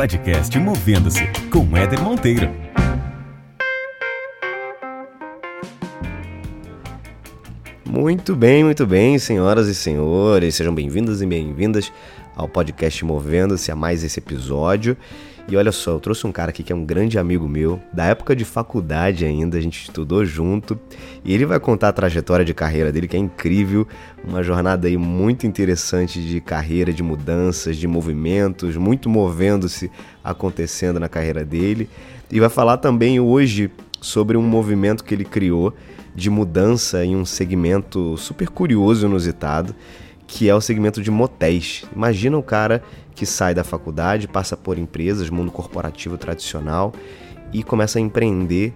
podcast Movendo-se com Éder Monteiro. Muito bem, muito bem, senhoras e senhores, sejam bem-vindos e bem-vindas ao podcast Movendo-se a mais esse episódio. E olha só, eu trouxe um cara aqui que é um grande amigo meu, da época de faculdade ainda, a gente estudou junto, e ele vai contar a trajetória de carreira dele, que é incrível, uma jornada aí muito interessante de carreira, de mudanças, de movimentos, muito movendo-se acontecendo na carreira dele. E vai falar também hoje sobre um movimento que ele criou de mudança em um segmento super curioso e inusitado, que é o segmento de motéis. Imagina o cara que sai da faculdade, passa por empresas, mundo corporativo tradicional e começa a empreender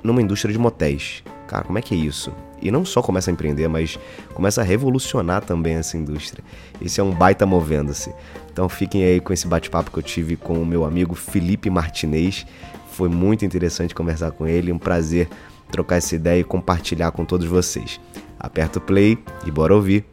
numa indústria de motéis. Cara, como é que é isso? E não só começa a empreender, mas começa a revolucionar também essa indústria. Esse é um baita movendo-se. Então fiquem aí com esse bate-papo que eu tive com o meu amigo Felipe Martinez. Foi muito interessante conversar com ele, um prazer trocar essa ideia e compartilhar com todos vocês. Aperta o play e bora ouvir.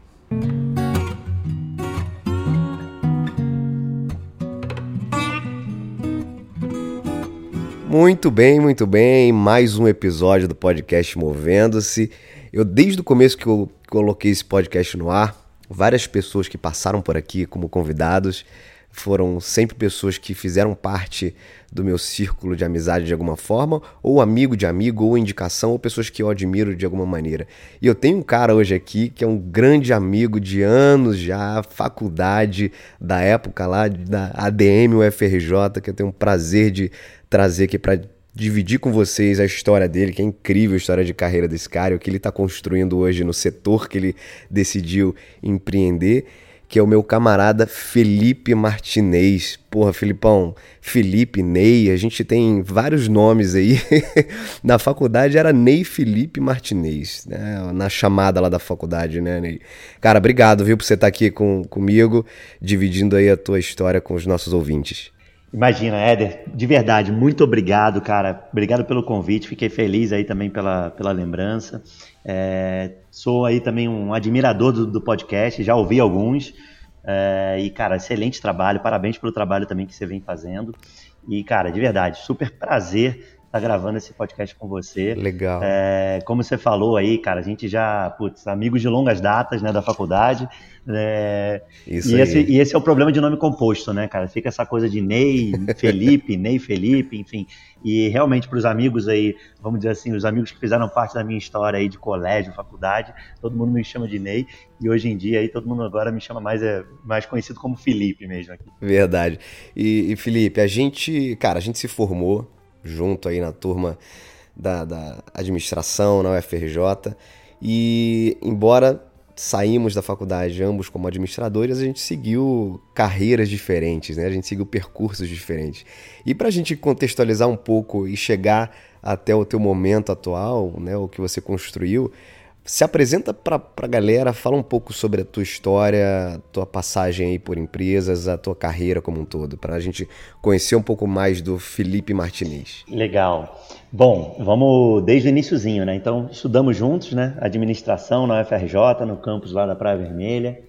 Muito bem, muito bem. Mais um episódio do podcast Movendo-se. Eu, desde o começo que eu coloquei esse podcast no ar, várias pessoas que passaram por aqui como convidados foram sempre pessoas que fizeram parte do meu círculo de amizade de alguma forma, ou amigo de amigo, ou indicação, ou pessoas que eu admiro de alguma maneira. E eu tenho um cara hoje aqui que é um grande amigo de anos já, faculdade da época lá, da ADM UFRJ, que eu tenho um prazer de trazer aqui para dividir com vocês a história dele, que é incrível a história de carreira desse cara, o que ele está construindo hoje no setor que ele decidiu empreender que é o meu camarada Felipe Martinez. Porra, Filipão, Felipe, Ney, a gente tem vários nomes aí. Na faculdade era Ney Felipe Martinez, né? Na chamada lá da faculdade, né, Ney? Cara, obrigado, viu, por você estar aqui com, comigo, dividindo aí a tua história com os nossos ouvintes. Imagina, Éder, de verdade, muito obrigado, cara. Obrigado pelo convite, fiquei feliz aí também pela, pela lembrança. É, sou aí também um admirador do, do podcast, já ouvi alguns. É, e, cara, excelente trabalho, parabéns pelo trabalho também que você vem fazendo. E, cara, de verdade, super prazer estar gravando esse podcast com você. Legal. É, como você falou aí, cara, a gente já, putz, amigos de longas datas, né, da faculdade. É, Isso e, esse, e esse é o problema de nome composto, né, cara? Fica essa coisa de Ney, Felipe, Ney, Felipe, enfim. E realmente para os amigos aí, vamos dizer assim, os amigos que fizeram parte da minha história aí de colégio, faculdade, todo mundo me chama de Ney. E hoje em dia aí todo mundo agora me chama mais, é, mais conhecido como Felipe mesmo aqui. Verdade. E, e Felipe, a gente, cara, a gente se formou junto aí na turma da, da administração na UFRJ. E embora saímos da faculdade ambos como administradores, a gente seguiu carreiras diferentes, né? A gente seguiu percursos diferentes. E para a gente contextualizar um pouco e chegar até o teu momento atual, né, o que você construiu, se apresenta para a galera, fala um pouco sobre a tua história, tua passagem aí por empresas, a tua carreira como um todo, para a gente conhecer um pouco mais do Felipe Martinez. Legal. Bom, vamos desde o iníciozinho, né? Então, estudamos juntos, né? Administração na UFRJ, no campus lá da Praia Vermelha.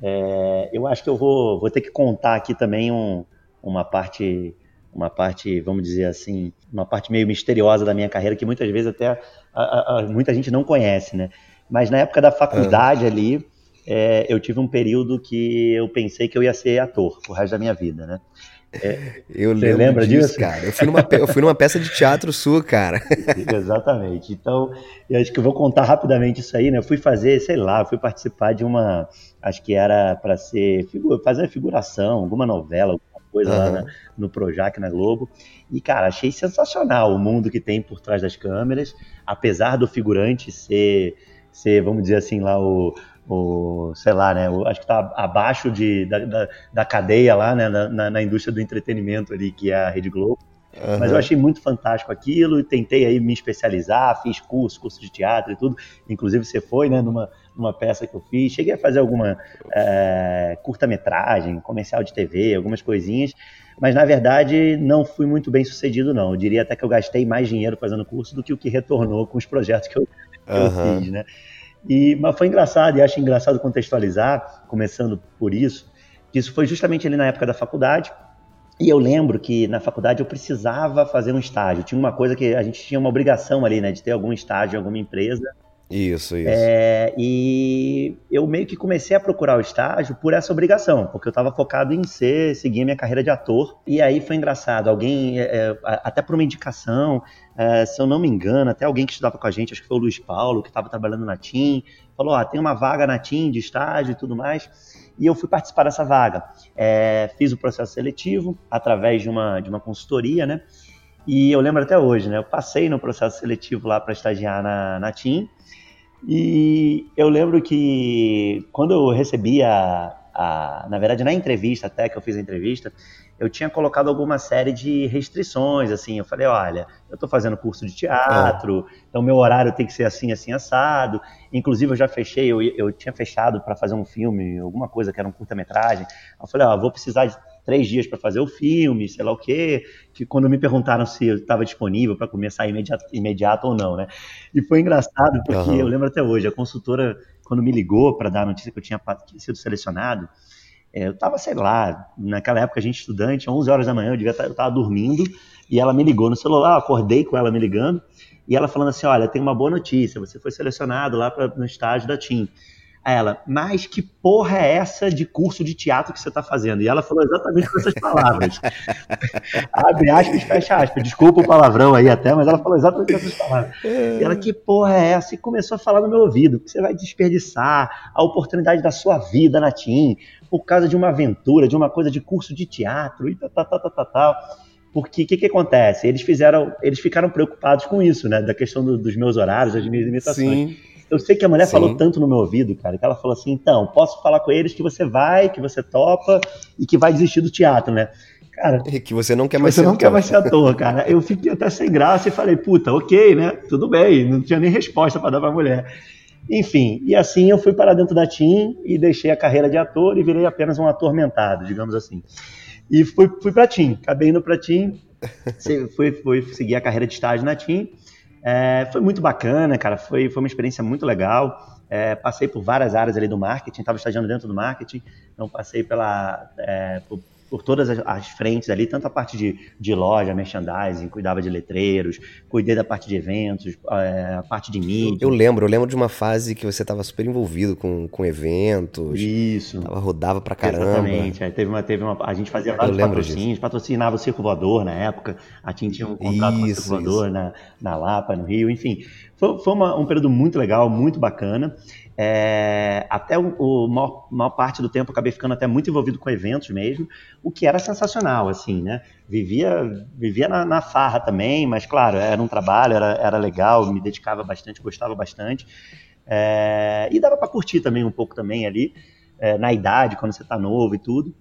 É, eu acho que eu vou, vou ter que contar aqui também um, uma parte uma parte, vamos dizer assim, uma parte meio misteriosa da minha carreira que muitas vezes até a, a, muita gente não conhece, né? Mas na época da faculdade ah. ali, é, eu tive um período que eu pensei que eu ia ser ator o resto da minha vida, né? É, eu lembro lembra disso, disso, cara. Eu fui, numa, eu fui numa peça de teatro sua, cara. Exatamente. Então, eu acho que eu vou contar rapidamente isso aí, né? Eu fui fazer, sei lá, fui participar de uma, acho que era para ser, fazer figuração, alguma novela, coisa uhum. lá na, no Projac, na Globo. E, cara, achei sensacional o mundo que tem por trás das câmeras, apesar do figurante ser, ser vamos dizer assim, lá o, o sei lá, né, o, acho que está abaixo de, da, da, da, cadeia lá, né, na, na, indústria do entretenimento ali, que é a Rede Globo. Uhum. Mas eu achei muito fantástico aquilo e tentei aí me especializar, fiz curso, curso de teatro e tudo. Inclusive você foi, né, numa, numa peça que eu fiz. Cheguei a fazer alguma é, curta-metragem, comercial de TV, algumas coisinhas. Mas na verdade não fui muito bem sucedido, não. Eu diria até que eu gastei mais dinheiro fazendo curso do que o que retornou com os projetos que eu, que uhum. eu fiz, né? E, mas foi engraçado, e acho engraçado contextualizar, começando por isso, que isso foi justamente ali na época da faculdade, E eu lembro que na faculdade eu precisava fazer um estágio. Tinha uma coisa que a gente tinha uma obrigação ali, né, de ter algum estágio em alguma empresa. Isso, isso. É, e eu meio que comecei a procurar o estágio por essa obrigação, porque eu estava focado em ser, seguir minha carreira de ator. E aí foi engraçado, alguém, é, é, até por uma indicação, é, se eu não me engano, até alguém que estudava com a gente, acho que foi o Luiz Paulo, que estava trabalhando na TIM, falou: ah, tem uma vaga na TIM de estágio e tudo mais. E eu fui participar dessa vaga. É, fiz o processo seletivo através de uma, de uma consultoria, né? E eu lembro até hoje, né? Eu passei no processo seletivo lá para estagiar na, na TIM. E eu lembro que quando eu recebi a, a, na verdade na entrevista até que eu fiz a entrevista, eu tinha colocado alguma série de restrições, assim, eu falei, olha, eu estou fazendo curso de teatro, é. então meu horário tem que ser assim, assim, assado, inclusive eu já fechei, eu, eu tinha fechado para fazer um filme, alguma coisa que era um curta-metragem, eu falei, ó, vou precisar de três dias para fazer o filme, sei lá o quê, que quando me perguntaram se eu estava disponível para começar imediato, imediato ou não, né? E foi engraçado porque uhum. eu lembro até hoje, a consultora quando me ligou para dar a notícia que eu tinha sido selecionado, é, eu estava, sei lá, naquela época a gente estudante, 11 horas da manhã, eu devia tá, eu estava dormindo, e ela me ligou no celular, acordei com ela me ligando, e ela falando assim, olha, tem uma boa notícia, você foi selecionado lá pra, no estágio da TIM. Aí ela, mas que porra é essa de curso de teatro que você está fazendo? E ela falou exatamente com essas palavras. Abre aspas, fecha aspas. Desculpa o palavrão aí até, mas ela falou exatamente com essas palavras. E ela, que porra é essa? E começou a falar no meu ouvido, que você vai desperdiçar a oportunidade da sua vida na TIM por causa de uma aventura, de uma coisa de curso de teatro e tal, tal, tal, tal, tal. Porque o que, que acontece? Eles fizeram, eles ficaram preocupados com isso, né? Da questão do, dos meus horários, das minhas limitações. Sim. Eu sei que a mulher Sim. falou tanto no meu ouvido, cara, que ela falou assim: então, posso falar com eles que você vai, que você topa e que vai desistir do teatro, né? Cara, e que você não quer mais você ser não ator. quer mais ser ator, cara. Eu fiquei até sem graça e falei, puta, ok, né? Tudo bem, não tinha nem resposta para dar pra mulher. Enfim, e assim eu fui para dentro da TIM e deixei a carreira de ator e virei apenas um atormentado, digamos assim. E fui, fui para a TIM, acabei indo para a TIM, fui, fui seguir a carreira de estágio na TIM é, foi muito bacana, cara. Foi, foi uma experiência muito legal. É, passei por várias áreas ali do marketing, estava estagiando dentro do marketing, então passei pela, é, por, por, todas as, as, frentes ali, tanto a parte de, de loja, merchandising, cuidava de letreiros, cuidei da parte de eventos, é, a parte de mídia. Eu lembro, eu lembro de uma fase que você estava super envolvido com, com eventos. Isso. Tava, rodava pra caramba. Exatamente. Aí teve uma, teve uma, a gente fazia vários patrocínios, disso. patrocinava o Circo Voador na época, a TIM tinha um contrato isso, com o Circo Voador na, na Lapa, no Rio, enfim. Foi, foi uma, um período muito legal, muito bacana. É, até o, o maior, maior, parte do tempo acabei ficando até muito envolvido com eventos mesmo, o que era sensacional, assim, né? Vivia, vivia na, na farra também, mas claro, era um trabalho, era, era legal, me dedicava bastante, gostava bastante. É, e dava para curtir também um pouco também ali, é, na idade, quando você tá novo e tudo.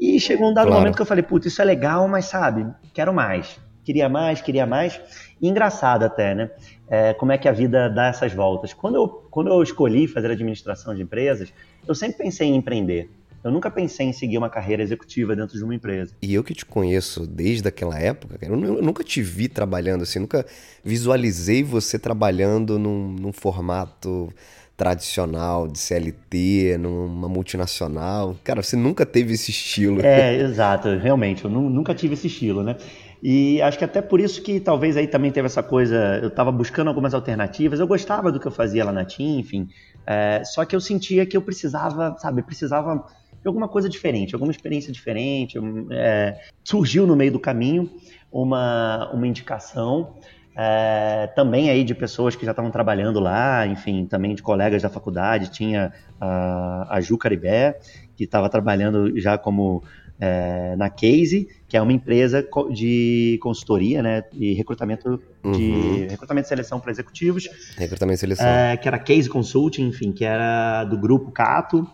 E chegou um dado claro. momento que eu falei, putz, isso é legal, mas sabe, quero mais. Queria mais, queria mais. E engraçado até, né? É, como é que a vida dá essas voltas. Quando eu, quando eu escolhi fazer administração de empresas, eu sempre pensei em empreender. Eu nunca pensei em seguir uma carreira executiva dentro de uma empresa. E eu que te conheço desde aquela época, eu, nunca te vi trabalhando assim, nunca visualizei você trabalhando num, num formato tradicional de CLT, numa multinacional. Cara, você nunca teve esse estilo. É, exato, realmente, eu nunca tive esse estilo, né? E acho que até por isso que talvez aí também teve essa coisa, eu estava buscando algumas alternativas, eu gostava do que eu fazia lá na TIM, enfim, é, só que eu sentia que eu precisava, sabe, precisava de alguma coisa diferente, alguma experiência diferente. É, surgiu no meio do caminho uma, uma indicação é, também aí de pessoas que já estavam trabalhando lá, enfim, também de colegas da faculdade, tinha a, a Ju Caribé, que estava trabalhando já como é, na Case, que é uma empresa de consultoria, né, e recrutamento de uhum. recrutamento e seleção para executivos. Recrutamento e seleção. É, que era Case Consulting, enfim, que era do grupo Cato.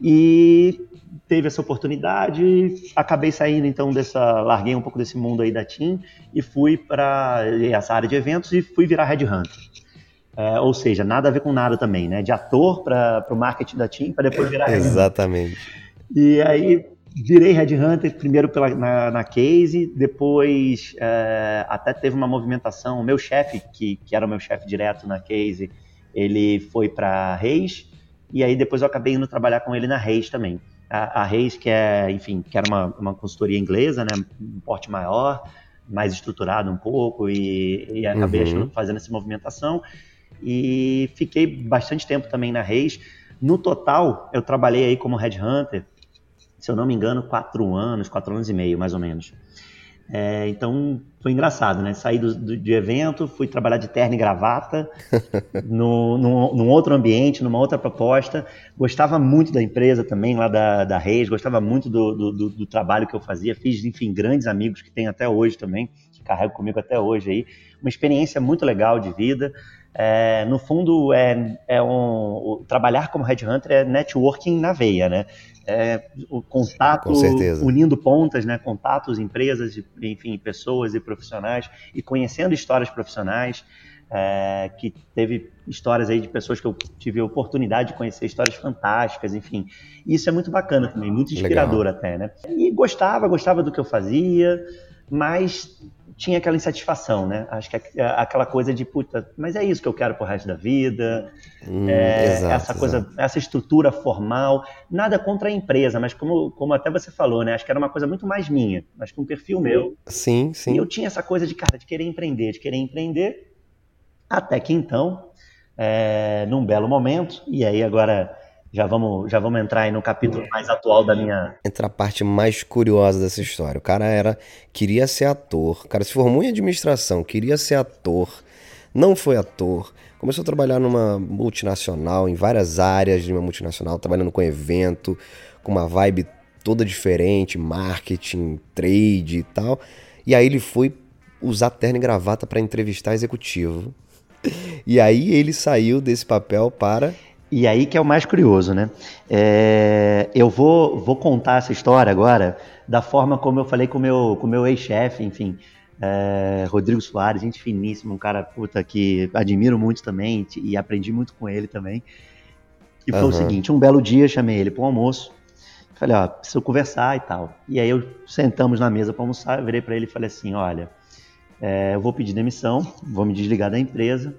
E teve essa oportunidade, acabei saindo então dessa, larguei um pouco desse mundo aí da TIM e fui para essa área de eventos e fui virar Red Hunter. É, ou seja, nada a ver com nada também, né? De ator para o marketing da TIM para depois virar Exatamente. E aí virei Red Hunter primeiro pela, na, na Case, depois é, até teve uma movimentação. O meu chefe, que, que era o meu chefe direto na Case, ele foi para Reis, e aí depois eu acabei indo trabalhar com ele na Reis também. a, a Reis, que é, enfim, que era uma, uma consultoria inglesa, né, um porte maior, mais estruturado um pouco, e, e acabei uhum. fazendo essa movimentação. E fiquei bastante tempo também na Reis. No total, eu trabalhei aí como headhunter, se eu não me engano, quatro anos, quatro anos e meio, mais ou menos. É, então foi engraçado, né? Saí do, do, de evento, fui trabalhar de terno e gravata, no, no, num outro ambiente, numa outra proposta. Gostava muito da empresa também, lá da, da Reis, gostava muito do, do, do trabalho que eu fazia. Fiz, enfim, grandes amigos que tenho até hoje também, que carrego comigo até hoje aí. Uma experiência muito legal de vida. É, no fundo, é, é um, o, trabalhar como headhunter é networking na veia, né? É, o contato, unindo pontas, né? Contatos, empresas, enfim, pessoas e profissionais e conhecendo histórias profissionais. É, que teve histórias aí de pessoas que eu tive a oportunidade de conhecer, histórias fantásticas, enfim. Isso é muito bacana também, muito inspirador Legal. até, né? E gostava, gostava do que eu fazia, mas tinha aquela insatisfação, né? Acho que aquela coisa de, puta, mas é isso que eu quero pro resto da vida. Hum, é, exato, essa coisa, exato. essa estrutura formal. Nada contra a empresa, mas como, como até você falou, né? Acho que era uma coisa muito mais minha, mas com um perfil meu. Sim, sim. E eu tinha essa coisa de, cara, de querer empreender, de querer empreender. Até que então, é, num belo momento, e aí agora já vamos, já vamos entrar aí no capítulo mais atual da minha. Entra a parte mais curiosa dessa história. O cara era. queria ser ator. O cara se formou em administração, queria ser ator. Não foi ator. Começou a trabalhar numa multinacional, em várias áreas de uma multinacional, trabalhando com evento, com uma vibe toda diferente, marketing, trade e tal. E aí ele foi usar terno e gravata para entrevistar executivo. E aí ele saiu desse papel para e aí que é o mais curioso, né? É, eu vou, vou contar essa história agora da forma como eu falei com meu, o com meu ex-chefe, enfim, é, Rodrigo Soares, gente finíssima, um cara puta, que admiro muito também e aprendi muito com ele também. E foi uhum. o seguinte, um belo dia chamei ele para um almoço, falei, ó, preciso conversar e tal. E aí eu sentamos na mesa para almoçar, eu virei para ele e falei assim, olha, é, eu vou pedir demissão, vou me desligar da empresa,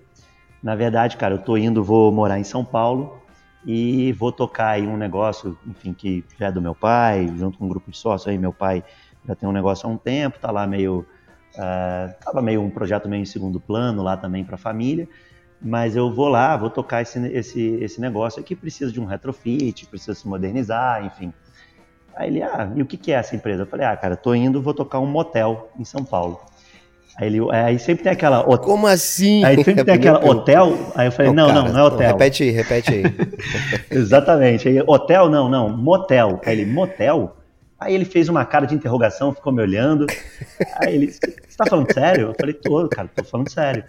na verdade, cara, eu tô indo, vou morar em São Paulo e vou tocar aí um negócio, enfim, que já é do meu pai, junto com um grupo de sócios aí, meu pai já tem um negócio há um tempo, tá lá meio uh, tava meio um projeto meio em segundo plano lá também para a família, mas eu vou lá, vou tocar esse, esse, esse negócio aqui, precisa de um retrofit, precisa se modernizar, enfim. Aí ele, ah, e o que, que é essa empresa? Eu falei, ah, cara, tô indo, vou tocar um motel em São Paulo. Aí, ele, aí sempre tem aquela. Como assim? Aí sempre tem aquela hotel. Aí eu falei, não, não, não, não é hotel. Repete aí, repete aí. Exatamente. Aí, hotel, não, não, motel. Aí ele, motel? Aí ele fez uma cara de interrogação, ficou me olhando. Aí ele, você tá falando sério? Eu falei, tô, cara, tô falando sério.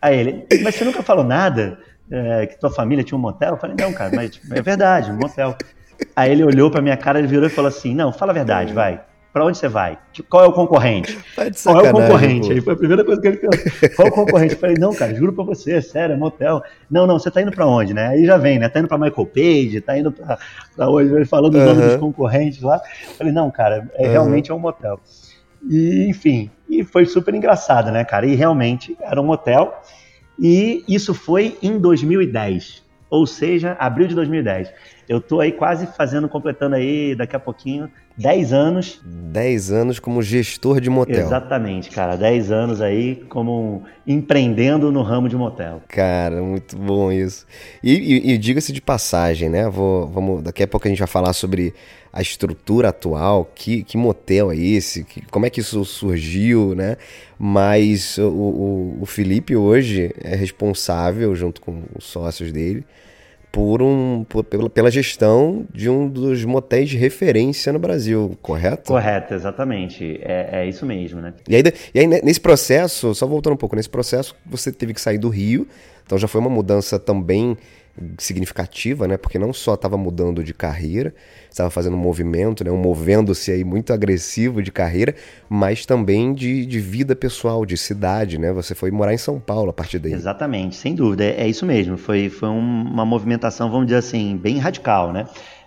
Aí ele, mas você nunca falou nada? É, que tua família tinha um motel? Eu falei, não, cara, mas é verdade, um motel. Aí ele olhou pra minha cara, ele virou e falou assim: Não, fala a verdade, vai. Para onde você vai? Qual é o concorrente? Tá Qual é o concorrente? Pô. Aí foi a primeira coisa que ele falou. Qual é o concorrente? Eu falei, não, cara, juro para você, sério, é motel. Não, não, você tá indo para onde, né? Aí já vem, né? Tá indo para Michael Page, tá indo para hoje, ele falando os nomes dos concorrentes lá. Eu falei, não, cara, é, uhum. realmente é um motel. E, enfim, e foi super engraçado, né, cara? E realmente era um motel. E isso foi em 2010, ou seja, abril de 2010. Eu tô aí quase fazendo, completando aí daqui a pouquinho 10 anos. 10 anos como gestor de motel. Exatamente, cara. 10 anos aí como empreendendo no ramo de motel. Cara, muito bom isso. E, e, e diga-se de passagem, né? Vou, vamos, daqui a pouco a gente vai falar sobre a estrutura atual, que, que motel é esse, que, como é que isso surgiu, né? Mas o, o, o Felipe hoje é responsável, junto com os sócios dele, por um, por, pela gestão de um dos motéis de referência no Brasil, correto? Correto, exatamente. É, é isso mesmo, né? E aí, e aí, nesse processo, só voltando um pouco, nesse processo você teve que sair do Rio, então já foi uma mudança também significativa, né? Porque não só estava mudando de carreira, estava fazendo um movimento, né? um movendo-se aí muito agressivo de carreira, mas também de, de vida pessoal, de cidade, né? Você foi morar em São Paulo a partir daí. Exatamente, sem dúvida, é, é isso mesmo. Foi, foi uma movimentação, vamos dizer assim, bem radical, né?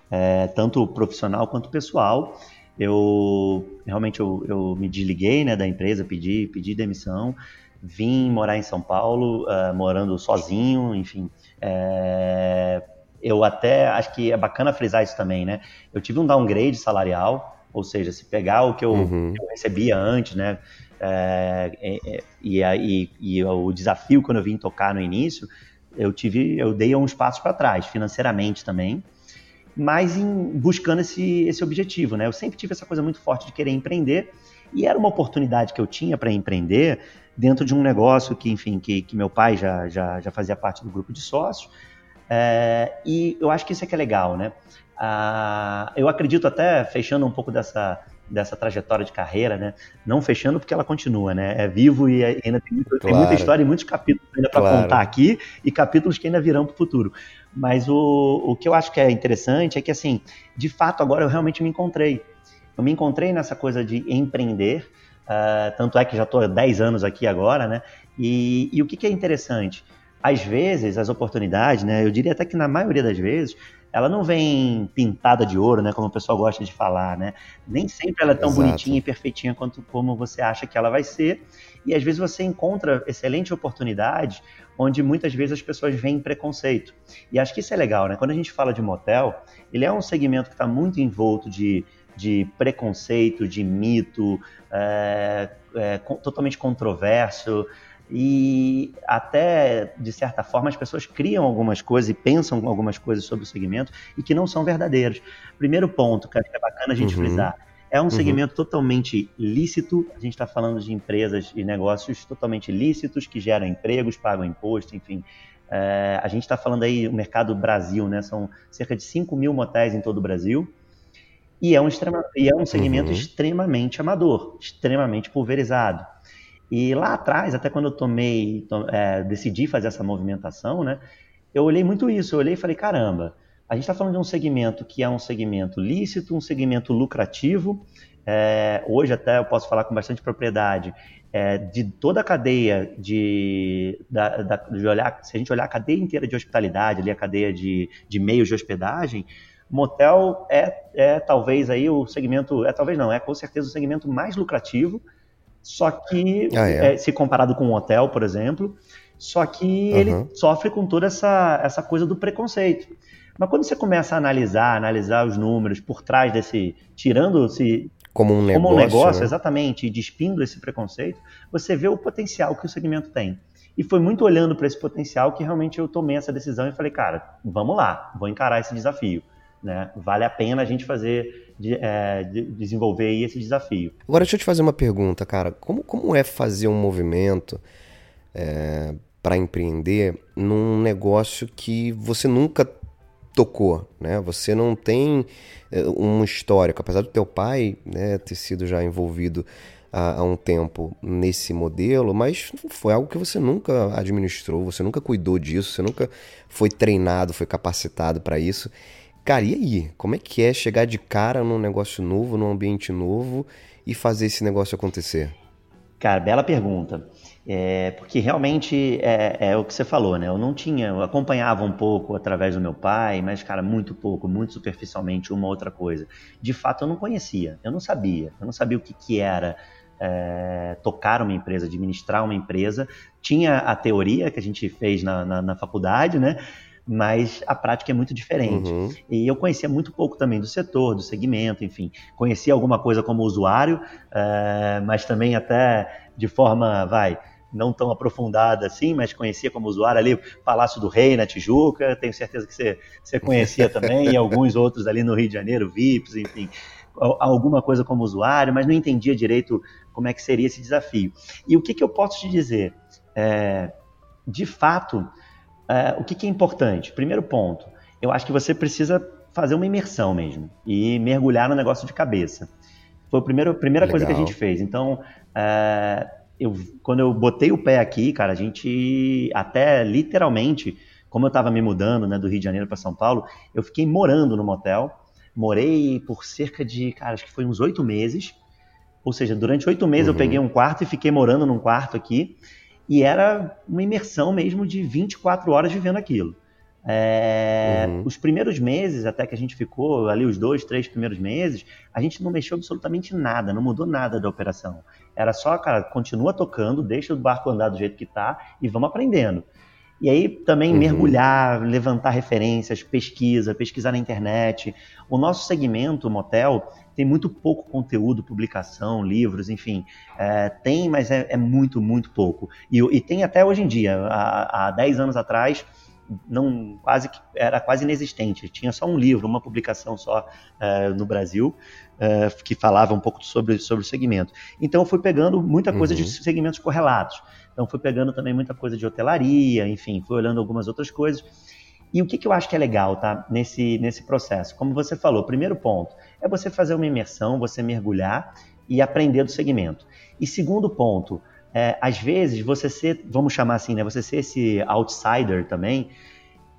É, tanto profissional quanto pessoal. Eu realmente eu, eu me desliguei né, da empresa, pedi, pedi demissão, vim morar em São Paulo, uh, morando sozinho, enfim, é, eu até acho que é bacana frisar isso também, né? Eu tive um downgrade salarial, ou seja, se pegar o que eu, uhum. eu recebia antes, né? É, e, e, e, o desafio quando eu vim tocar no início, eu tive, eu dei uns passos para trás, financeiramente também, mas em, buscando esse, esse objetivo, né? Eu sempre tive essa coisa muito forte de querer empreender e era uma oportunidade que eu tinha para empreender dentro de um negócio que, enfim, que, que meu pai já, já, já fazia parte do grupo de sócios. É, e eu acho que isso é que é legal, né? Ah, eu acredito até, fechando um pouco dessa, dessa trajetória de carreira, né? Não fechando porque ela continua, né? É vivo e ainda tem, muito, claro. tem muita história e muitos capítulos ainda para claro. contar aqui e capítulos que ainda virão para o futuro. Mas o, o que eu acho que é interessante é que, assim, de fato, agora eu realmente me encontrei. Eu me encontrei nessa coisa de empreender, uh, tanto é que já estou há 10 anos aqui agora, né? E, e o que, que é interessante? Às vezes, as oportunidades, né? Eu diria até que na maioria das vezes, ela não vem pintada de ouro, né, como o pessoal gosta de falar, né? Nem sempre ela é tão Exato. bonitinha e perfeitinha quanto como você acha que ela vai ser. E às vezes você encontra excelente oportunidades onde muitas vezes as pessoas veem preconceito. E acho que isso é legal, né? Quando a gente fala de motel, ele é um segmento que está muito envolto de, de preconceito, de mito, é, é, totalmente controverso e até, de certa forma, as pessoas criam algumas coisas e pensam algumas coisas sobre o segmento e que não são verdadeiros. Primeiro ponto que é bacana a gente uhum. frisar, é um uhum. segmento totalmente lícito, a gente está falando de empresas e negócios totalmente lícitos, que geram empregos, pagam imposto, enfim. É, a gente está falando aí o mercado Brasil, né? São cerca de 5 mil motéis em todo o Brasil. E é um, extrema, e é um segmento uhum. extremamente amador, extremamente pulverizado. E lá atrás, até quando eu tomei, é, decidi fazer essa movimentação, né, eu olhei muito isso. Eu olhei e falei, caramba, a gente está falando de um segmento que é um segmento lícito, um segmento lucrativo. É, hoje até eu posso falar com bastante propriedade é, de toda a cadeia de, da, da, de olhar, se a gente olhar a cadeia inteira de hospitalidade, ali a cadeia de, de meios de hospedagem, motel é, é talvez aí o segmento, é talvez não, é com certeza o segmento mais lucrativo só que, ah, é. É, se comparado com um hotel, por exemplo, só que uhum. ele sofre com toda essa, essa coisa do preconceito. Mas quando você começa a analisar, analisar os números por trás desse, tirando-se como um negócio, como um negócio né? exatamente, e despindo esse preconceito, você vê o potencial que o segmento tem. E foi muito olhando para esse potencial que realmente eu tomei essa decisão e falei, cara, vamos lá, vou encarar esse desafio. Né? Vale a pena a gente fazer, de, é, de desenvolver esse desafio. Agora deixa eu te fazer uma pergunta, cara. Como, como é fazer um movimento é, para empreender num negócio que você nunca tocou, né? Você não tem é, um histórico, apesar do teu pai né, ter sido já envolvido há, há um tempo nesse modelo, mas foi algo que você nunca administrou, você nunca cuidou disso, você nunca foi treinado, foi capacitado para isso. Cara, e aí? Como é que é chegar de cara num negócio novo, num ambiente novo e fazer esse negócio acontecer? Cara, bela pergunta. É, porque realmente é, é, o que você falou, né? Eu não tinha, eu acompanhava um pouco através do meu pai, mas, cara, muito pouco, muito superficialmente, uma outra coisa. De fato, eu não conhecia, eu não sabia, eu não sabia o que, que era é, tocar uma empresa, administrar uma empresa. Tinha a teoria que a gente fez na, na, na faculdade, né? Mas a prática é muito diferente. Uhum. E eu conhecia muito pouco também do setor, do segmento, enfim. Conhecia alguma coisa como usuário, uh, mas também até de forma, vai, não tão aprofundada assim, mas conhecia como usuário ali, Palácio do Rei na Tijuca, tenho certeza que você, você conhecia também, e alguns outros ali no Rio de Janeiro, VIPs, enfim, alguma coisa como usuário, mas não entendia direito como é que seria esse desafio. E o que, que eu posso te dizer? É, de fato, é, o que, que é importante? Primeiro ponto, eu acho que você precisa fazer uma imersão mesmo e mergulhar no negócio de cabeça. Foi a primeira, a primeira coisa que a gente fez. Então, é, eu, quando eu botei o pé aqui, cara, a gente até literalmente, como eu estava me mudando né, do Rio de Janeiro para São Paulo, eu fiquei morando no motel. Morei por cerca de, cara, acho que foi uns oito meses. Ou seja, durante oito meses uhum. eu peguei um quarto e fiquei morando num quarto aqui. E era uma imersão mesmo de 24 horas vivendo aquilo. É, uhum. Os primeiros meses, até que a gente ficou ali, os dois, três primeiros meses, a gente não mexeu absolutamente nada, não mudou nada da operação. Era só, cara, continua tocando, deixa o barco andar do jeito que tá e vamos aprendendo. E aí também uhum. mergulhar, levantar referências, pesquisa, pesquisar na internet. O nosso segmento, motel, tem muito pouco conteúdo, publicação, livros, enfim. É, tem, mas é, é, muito, muito pouco. E, e, tem até hoje em dia. Há, há 10 anos atrás, não quase era quase inexistente. Tinha só um livro, uma publicação só é, no Brasil é, que falava um pouco sobre, sobre o segmento. Então eu fui pegando muita coisa uhum. de segmentos correlatos. Então fui pegando também muita coisa de hotelaria, enfim, fui olhando algumas outras coisas. E o que, que eu acho que é legal, tá? Nesse, nesse processo. Como você falou, primeiro ponto é você fazer uma imersão, você mergulhar e aprender do segmento. E segundo ponto, é, às vezes você ser, vamos chamar assim, né? Você ser esse outsider também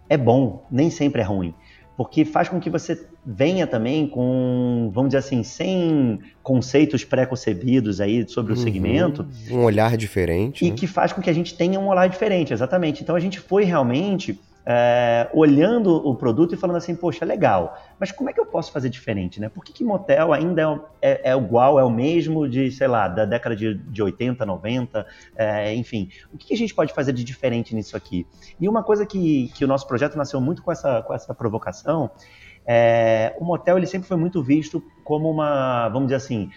é bom, nem sempre é ruim. Porque faz com que você venha também com, vamos dizer assim, sem conceitos pré-concebidos aí sobre uhum, o segmento. Um olhar diferente. E né? que faz com que a gente tenha um olhar diferente, exatamente. Então a gente foi realmente é, olhando o produto e falando assim, poxa, legal, mas como é que eu posso fazer diferente, né? Por que, que motel ainda é, é, é igual, é o mesmo de, sei lá, da década de, de 80, 90, é, enfim, o que, que, a gente pode fazer de diferente nisso aqui? E uma coisa que, que o nosso projeto nasceu muito com essa, com essa provocação, é, o motel ele sempre foi muito visto como uma, vamos dizer assim,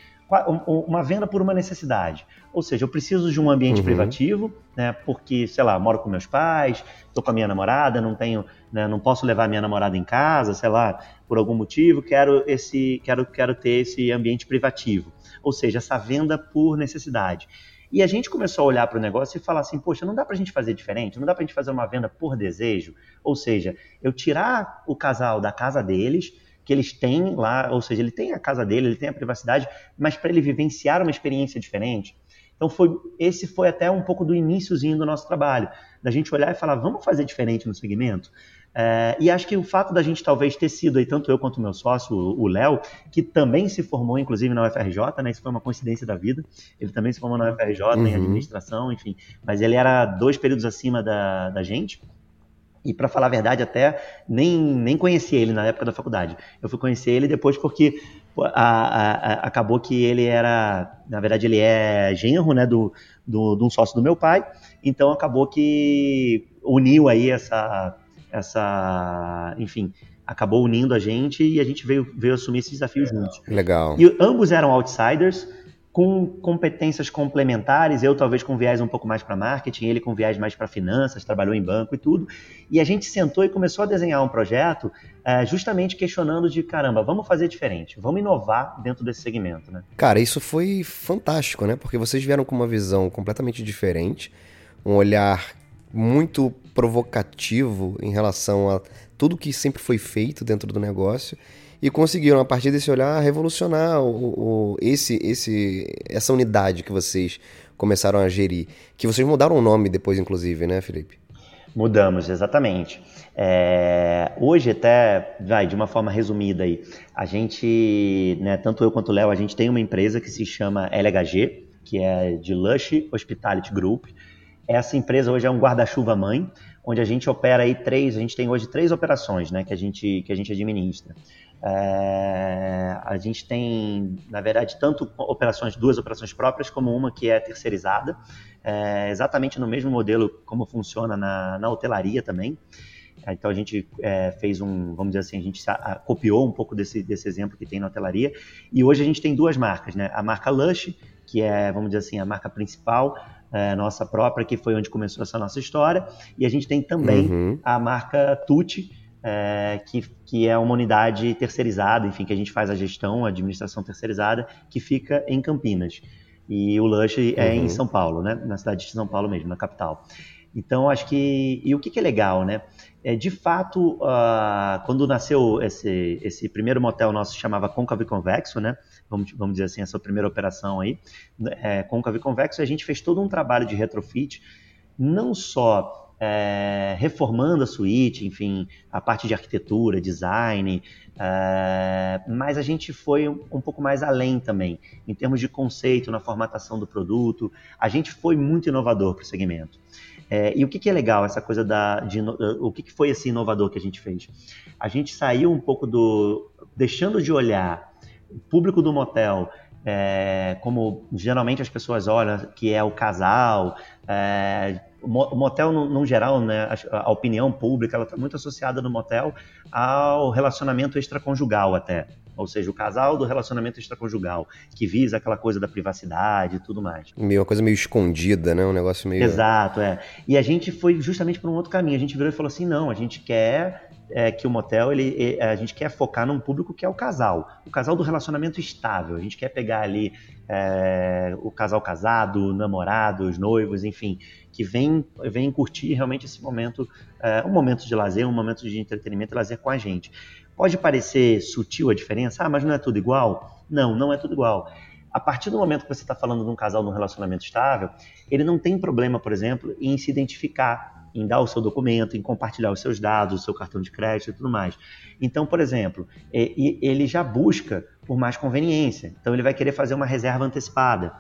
uma venda por uma necessidade. Ou seja, eu preciso de um ambiente uhum. privativo, né? Porque, sei lá, moro com meus pais, estou com a minha namorada, não tenho, né, não posso levar minha namorada em casa, sei lá, por algum motivo, quero esse, quero, quero ter esse ambiente privativo. Ou seja, essa venda por necessidade. E a gente começou a olhar para o negócio e falar assim, poxa, não dá para a gente fazer diferente, não dá para a gente fazer uma venda por desejo. Ou seja, eu tirar o casal da casa deles que eles têm lá, ou seja, ele tem a casa dele, ele tem a privacidade, mas para ele vivenciar uma experiência diferente. Então foi esse foi até um pouco do iníciozinho do nosso trabalho, da gente olhar e falar, vamos fazer diferente no segmento. É, e acho que o fato da gente talvez ter sido aí, tanto eu quanto o meu sócio, o Léo, que também se formou, inclusive, na UFRJ, né? Isso foi uma coincidência da vida. Ele também se formou na UFRJ, uhum. em administração, enfim. Mas ele era dois períodos acima da, da gente. E para falar a verdade, até nem, nem conhecia ele na época da faculdade. Eu fui conhecer ele depois porque a, a, a, acabou que ele era, na verdade, ele é genro, né, do, do, de um sócio do meu pai. Então acabou que uniu aí essa, essa, enfim, acabou unindo a gente e a gente veio, veio assumir esse desafio juntos. Legal. E ambos eram outsiders com competências complementares, eu talvez com viés um pouco mais para marketing, ele com viés mais para finanças, trabalhou em banco e tudo. E a gente sentou e começou a desenhar um projeto é, justamente questionando de caramba, vamos fazer diferente, vamos inovar dentro desse segmento, né? Cara, isso foi fantástico, né? Porque vocês vieram com uma visão completamente diferente, um olhar muito provocativo em relação a tudo que sempre foi feito dentro do negócio e conseguiram, a partir desse olhar, revolucionar o, o, esse, esse, essa unidade que vocês começaram a gerir. Que vocês mudaram o nome depois, inclusive, né, Felipe? Mudamos, exatamente. É, hoje, até, vai, de uma forma resumida aí, a gente, né, tanto eu quanto o Léo, a gente tem uma empresa que se chama LHG, que é de Lush Hospitality Group. Essa empresa hoje é um guarda-chuva mãe, onde a gente opera aí três, a gente tem hoje três operações, né, que a gente, que a gente administra. É, a gente tem, na verdade, tanto operações, duas operações próprias, como uma que é terceirizada, é, exatamente no mesmo modelo como funciona na, na hotelaria também. Então a gente é, fez um, vamos dizer assim, a gente copiou um pouco desse, desse exemplo que tem na hotelaria. E hoje a gente tem duas marcas, né? A marca Lush, que é, vamos dizer assim, a marca principal, é, nossa própria, que foi onde começou essa nossa história. E a gente tem também uhum. a marca Tutti, é, que, que é uma unidade terceirizada, enfim, que a gente faz a gestão, a administração terceirizada, que fica em Campinas. E o Lush é uhum. em São Paulo, né? Na cidade de São Paulo mesmo, na capital. Então, acho que. E o que, que é legal, né? É, de fato, uh, quando nasceu esse, esse primeiro motel nosso, chamava Côncavo e Convexo, né? Vamos, vamos dizer assim, essa primeira operação aí, é, Côncavo e Convexo, a gente fez todo um trabalho de retrofit, não só é, reformando a suíte, enfim, a parte de arquitetura, design, é, mas a gente foi um, um, pouco mais além também, em termos de conceito, na formatação do produto, a gente foi muito inovador para o segmento. É, e o que, que, é legal, essa coisa da. De, o que, que foi esse inovador que a gente fez? A gente saiu um pouco do. deixando de olhar público do motel é, como geralmente as pessoas olham, que é o casal, é, o motel, no, no geral, né, a, a, opinião pública, ela está muito associada no motel ao relacionamento extraconjugal até. Ou seja, o casal do relacionamento extraconjugal, que visa aquela coisa da privacidade e tudo mais. Meio, uma coisa meio escondida, né? Um negócio meio. Exato, é. E a gente foi justamente por um outro caminho. A gente virou e falou assim: não, a gente quer é, que o motel, ele, a gente quer focar num público que é o casal. O casal do relacionamento estável. A gente quer pegar ali é, o casal casado, namorados, noivos, enfim, que vem, vem curtir realmente esse momento, é, um momento de lazer, um momento de entretenimento e lazer com a gente. Pode parecer sutil a diferença, ah, mas não é tudo igual? Não, não é tudo igual. A partir do momento que você está falando de um casal num relacionamento estável, ele não tem problema, por exemplo, em se identificar em dar o seu documento, em compartilhar os seus dados, o seu cartão de crédito e tudo mais. Então, por exemplo, ele já busca por mais conveniência. Então, ele vai querer fazer uma reserva antecipada.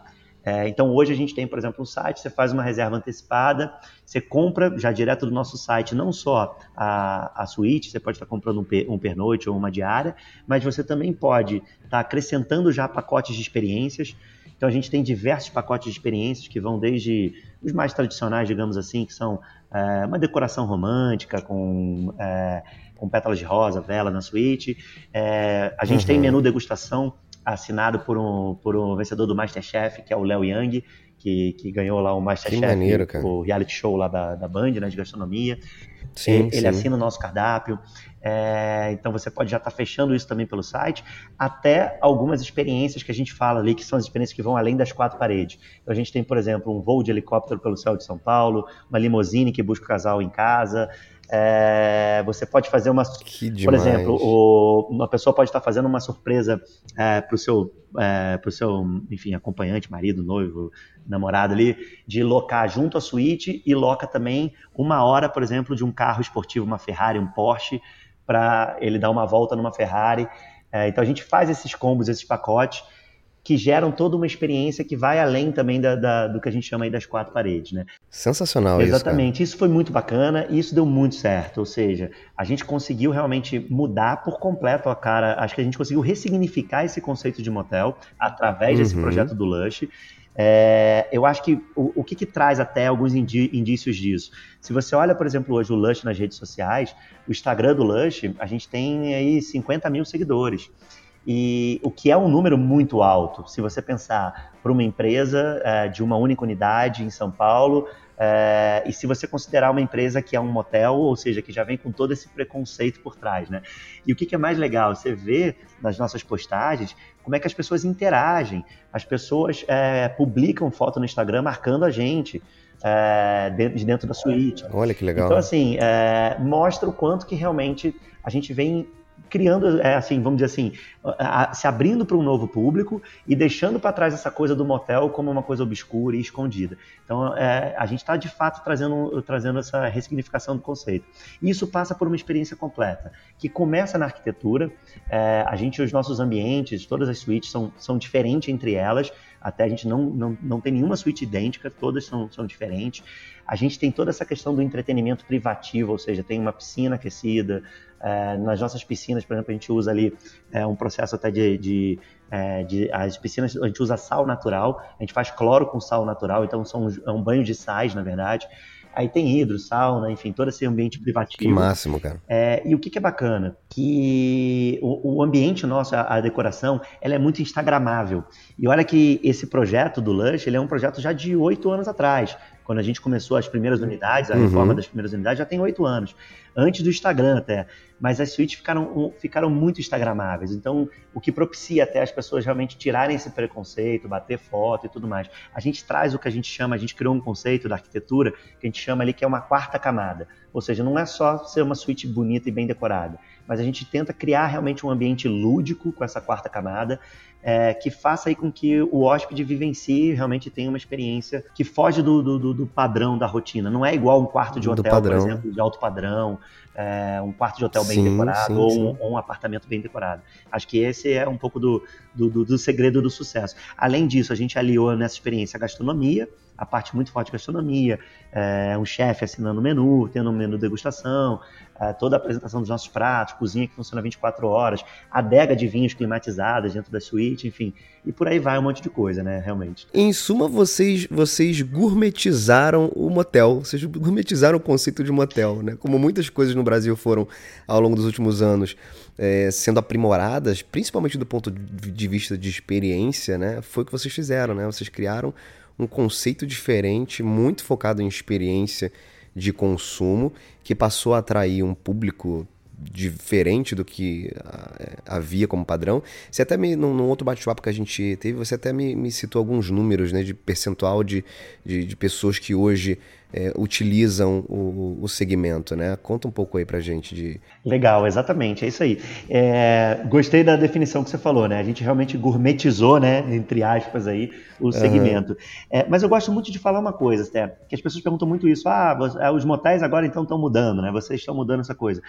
É, então, hoje a gente tem, por exemplo, um site, você faz uma reserva antecipada, você compra já direto do nosso site não só a, a suíte, você pode estar comprando um, per, um pernoite ou uma diária, mas você também pode estar acrescentando já pacotes de experiências. Então a gente tem diversos pacotes de experiências que vão desde os mais tradicionais, digamos assim, que são é, uma decoração romântica com, é, com pétalas de rosa, vela na suíte. É, a gente uhum. tem menu degustação assinado por um, por um vencedor do Masterchef, que é o Léo Yang, que, que ganhou lá o Masterchef, o reality show lá da, da Band, né, de gastronomia. Sim, ele, sim. ele assina o nosso cardápio. É, então você pode já estar tá fechando isso também pelo site, até algumas experiências que a gente fala ali, que são as experiências que vão além das quatro paredes. Então a gente tem, por exemplo, um voo de helicóptero pelo céu de São Paulo, uma limusine que busca o casal em casa, é, você pode fazer uma. Por exemplo, o, uma pessoa pode estar fazendo uma surpresa é, para o seu, é, pro seu, enfim, acompanhante, marido, noivo, namorado ali, de locar junto à suíte e loca também uma hora, por exemplo, de um carro esportivo, uma Ferrari, um Porsche, para ele dar uma volta numa Ferrari. É, então a gente faz esses combos, esses pacotes que geram toda uma experiência que vai além também da, da, do que a gente chama aí das quatro paredes, né? Sensacional Exatamente. isso. Exatamente. Isso foi muito bacana e isso deu muito certo. Ou seja, a gente conseguiu realmente mudar por completo a cara. Acho que a gente conseguiu ressignificar esse conceito de motel através desse uhum. projeto do Lush. É, eu acho que o, o que, que, traz até alguns indícios disso? Se você olha, por exemplo, hoje o Lush nas redes sociais, o Instagram do Lush, a gente tem aí 50 mil seguidores e o que é um número muito alto. Se você pensar para uma empresa é, de uma única unidade em São Paulo, é, e se você considerar uma empresa que é um motel, ou seja, que já vem com todo esse preconceito por trás, né? E o que, que é mais legal? Você vê nas nossas postagens como é que as pessoas interagem, as pessoas é, publicam foto no Instagram marcando a gente. É, de dentro da suíte. Olha que legal. Então, assim, mostra o quanto que realmente a gente vem criando, é, assim, vamos dizer assim, a, se abrindo para um novo público e deixando para trás essa coisa do motel como uma coisa obscura e escondida. Então, é, a gente está de fato trazendo, trazendo essa ressignificação do conceito. E isso passa por uma experiência completa, que começa na arquitetura. É, a gente, os nossos ambientes, todas as suítes são, são diferentes entre elas. Até a gente não, não, não tem nenhuma suíte idêntica, todas são, são diferentes. A gente tem toda essa questão do entretenimento privativo, ou seja, tem uma piscina aquecida, é, nas nossas piscinas, por exemplo, a gente usa ali é, um processo até de, de, é, de, As piscinas, a gente usa sal natural, a gente faz cloro com sal natural, então são, é um banho de sais, na verdade. Aí tem hidro, sauna, enfim, todo esse ambiente privativo. Que máximo, cara. É, e o que, que, é bacana? Que o, o ambiente nosso, a, a, decoração, ela é muito instagramável. E olha que esse projeto do Lush, ele é um projeto já de oito anos atrás. Quando a gente começou as primeiras unidades, a uhum. reforma das primeiras unidades, já tem oito anos antes do Instagram até. Mas as suítes ficaram, ficaram muito instagramáveis. Então, o que propicia até as pessoas realmente tirarem esse preconceito, bater foto e tudo mais. A gente traz o que a gente chama, a gente criou um conceito da arquitetura que a gente chama ali que é uma quarta camada. Ou seja, não é só ser uma suíte bonita e bem decorada, mas a gente tenta criar realmente um ambiente lúdico com essa quarta camada, é, que faça aí com que o hóspede vivencie realmente tenha uma experiência que foge do, do, do padrão da rotina. Não é igual um quarto de hotel, por exemplo, de alto padrão, é, um quarto de hotel bem sim, decorado sim, ou, sim. Um, ou, Um, apartamento bem decorado. Acho que esse é um pouco do, do, do, segredo do sucesso. Além disso, a gente aliou nessa experiência a gastronomia, a parte muito forte de gastronomia, é, um chefe assinando o menu, tendo um menu degustação, é, toda a apresentação dos nossos pratos, cozinha que funciona 24 horas, adega de vinhos climatizadas dentro da suíte, enfim. E por aí vai um monte de coisa, né, realmente. Em suma, vocês, vocês gourmetizaram o motel, vocês gourmetizaram o conceito de motel, né? Como muitas coisas no Brasil foram, ao longo dos últimos anos, é, sendo aprimoradas, principalmente do ponto de vista de experiência, né? Foi o que vocês fizeram, né? Vocês criaram um conceito diferente, muito focado em experiência de consumo, que passou a atrair um público diferente do que uh, havia como padrão. Você até me, num, num outro bate-papo que a gente teve, você até me, me, citou alguns números né, de percentual de, de, de pessoas que hoje é, utilizam o, o, segmento, né? Conta um pouco aí pra gente de. Legal, exatamente, é isso aí. É, gostei da definição que você falou, né? A gente realmente gourmetizou, né? Entre aspas aí, o segmento. Uhum. É, mas eu gosto muito de falar uma coisa, até, que as pessoas perguntam muito isso. Ah, é, os motéis agora então estão mudando, né? Vocês estão mudando essa coisa.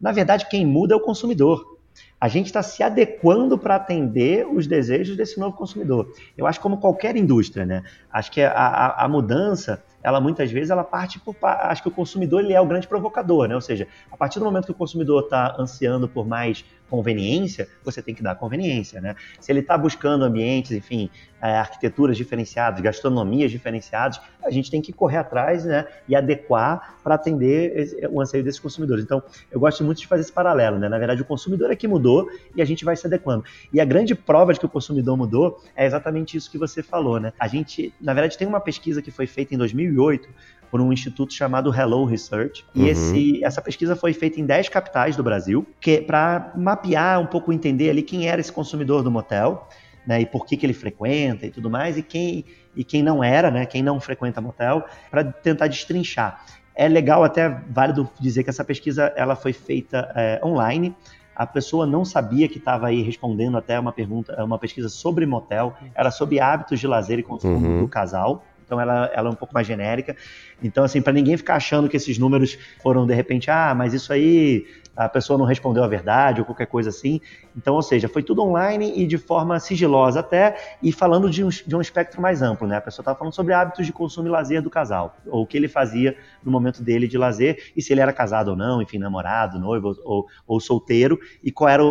Na verdade, quem muda é o consumidor a gente está se adequando para atender os desejos desse novo consumidor. Eu acho como qualquer indústria, né? Acho que a, a, a mudança ela muitas vezes ela parte por acho que o consumidor ele é o grande provocador, né? Ou seja, a partir do momento que o consumidor está ansiando por mais conveniência, você tem que dar conveniência, né? Se ele está buscando ambientes, enfim, é, arquiteturas diferenciadas, gastronomias diferenciadas, a gente tem que correr atrás, né? E adequar para atender o anseio desses consumidores. Então, eu gosto muito de fazer esse paralelo, né? Na verdade, o consumidor é que mudou e a gente vai se adequando. E a grande prova de que o consumidor mudou é exatamente isso que você falou, né? A gente, na verdade, tem uma pesquisa que foi feita em 2008 por um instituto chamado Hello Research. E uhum. esse, essa pesquisa foi feita em 10 capitais do Brasil, que para mapear um pouco, entender ali quem era esse consumidor do motel, né, e por que, que ele frequenta e tudo mais, e quem, e quem não era, né, quem não frequenta motel, para tentar destrinchar. É legal, até válido dizer que essa pesquisa ela foi feita é, online, a pessoa não sabia que estava aí respondendo até uma pergunta, uma pesquisa sobre motel, era sobre hábitos de lazer e consumo uhum. do casal então ela, ela é um pouco mais genérica. Então, assim, para ninguém ficar achando que esses números foram de repente, ah, mas isso aí a pessoa não respondeu a verdade ou qualquer coisa assim. Então, ou seja, foi tudo online e de forma sigilosa até, e falando de um, de um espectro mais amplo, né? A pessoa estava falando sobre hábitos de consumo e lazer do casal, ou o que ele fazia no momento dele de lazer, e se ele era casado ou não, enfim, namorado, noivo ou, ou solteiro, e qual eram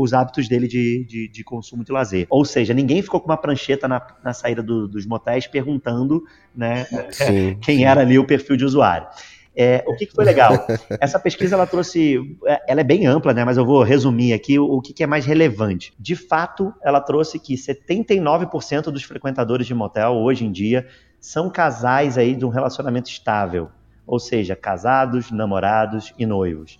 os hábitos dele de, de, de, consumo de lazer. Ou seja, ninguém ficou com uma prancheta na, na saída do, dos motéis perguntando né, sim, quem era ali o perfil de usuário. É, o que, que, foi legal? Essa pesquisa ela trouxe, é, ela é bem ampla, né? Mas eu vou resumir aqui o, o que, que, é mais relevante. De fato, ela trouxe que 79% dos frequentadores de motel hoje em dia são casais aí de um relacionamento estável, ou seja, casados, namorados e noivos.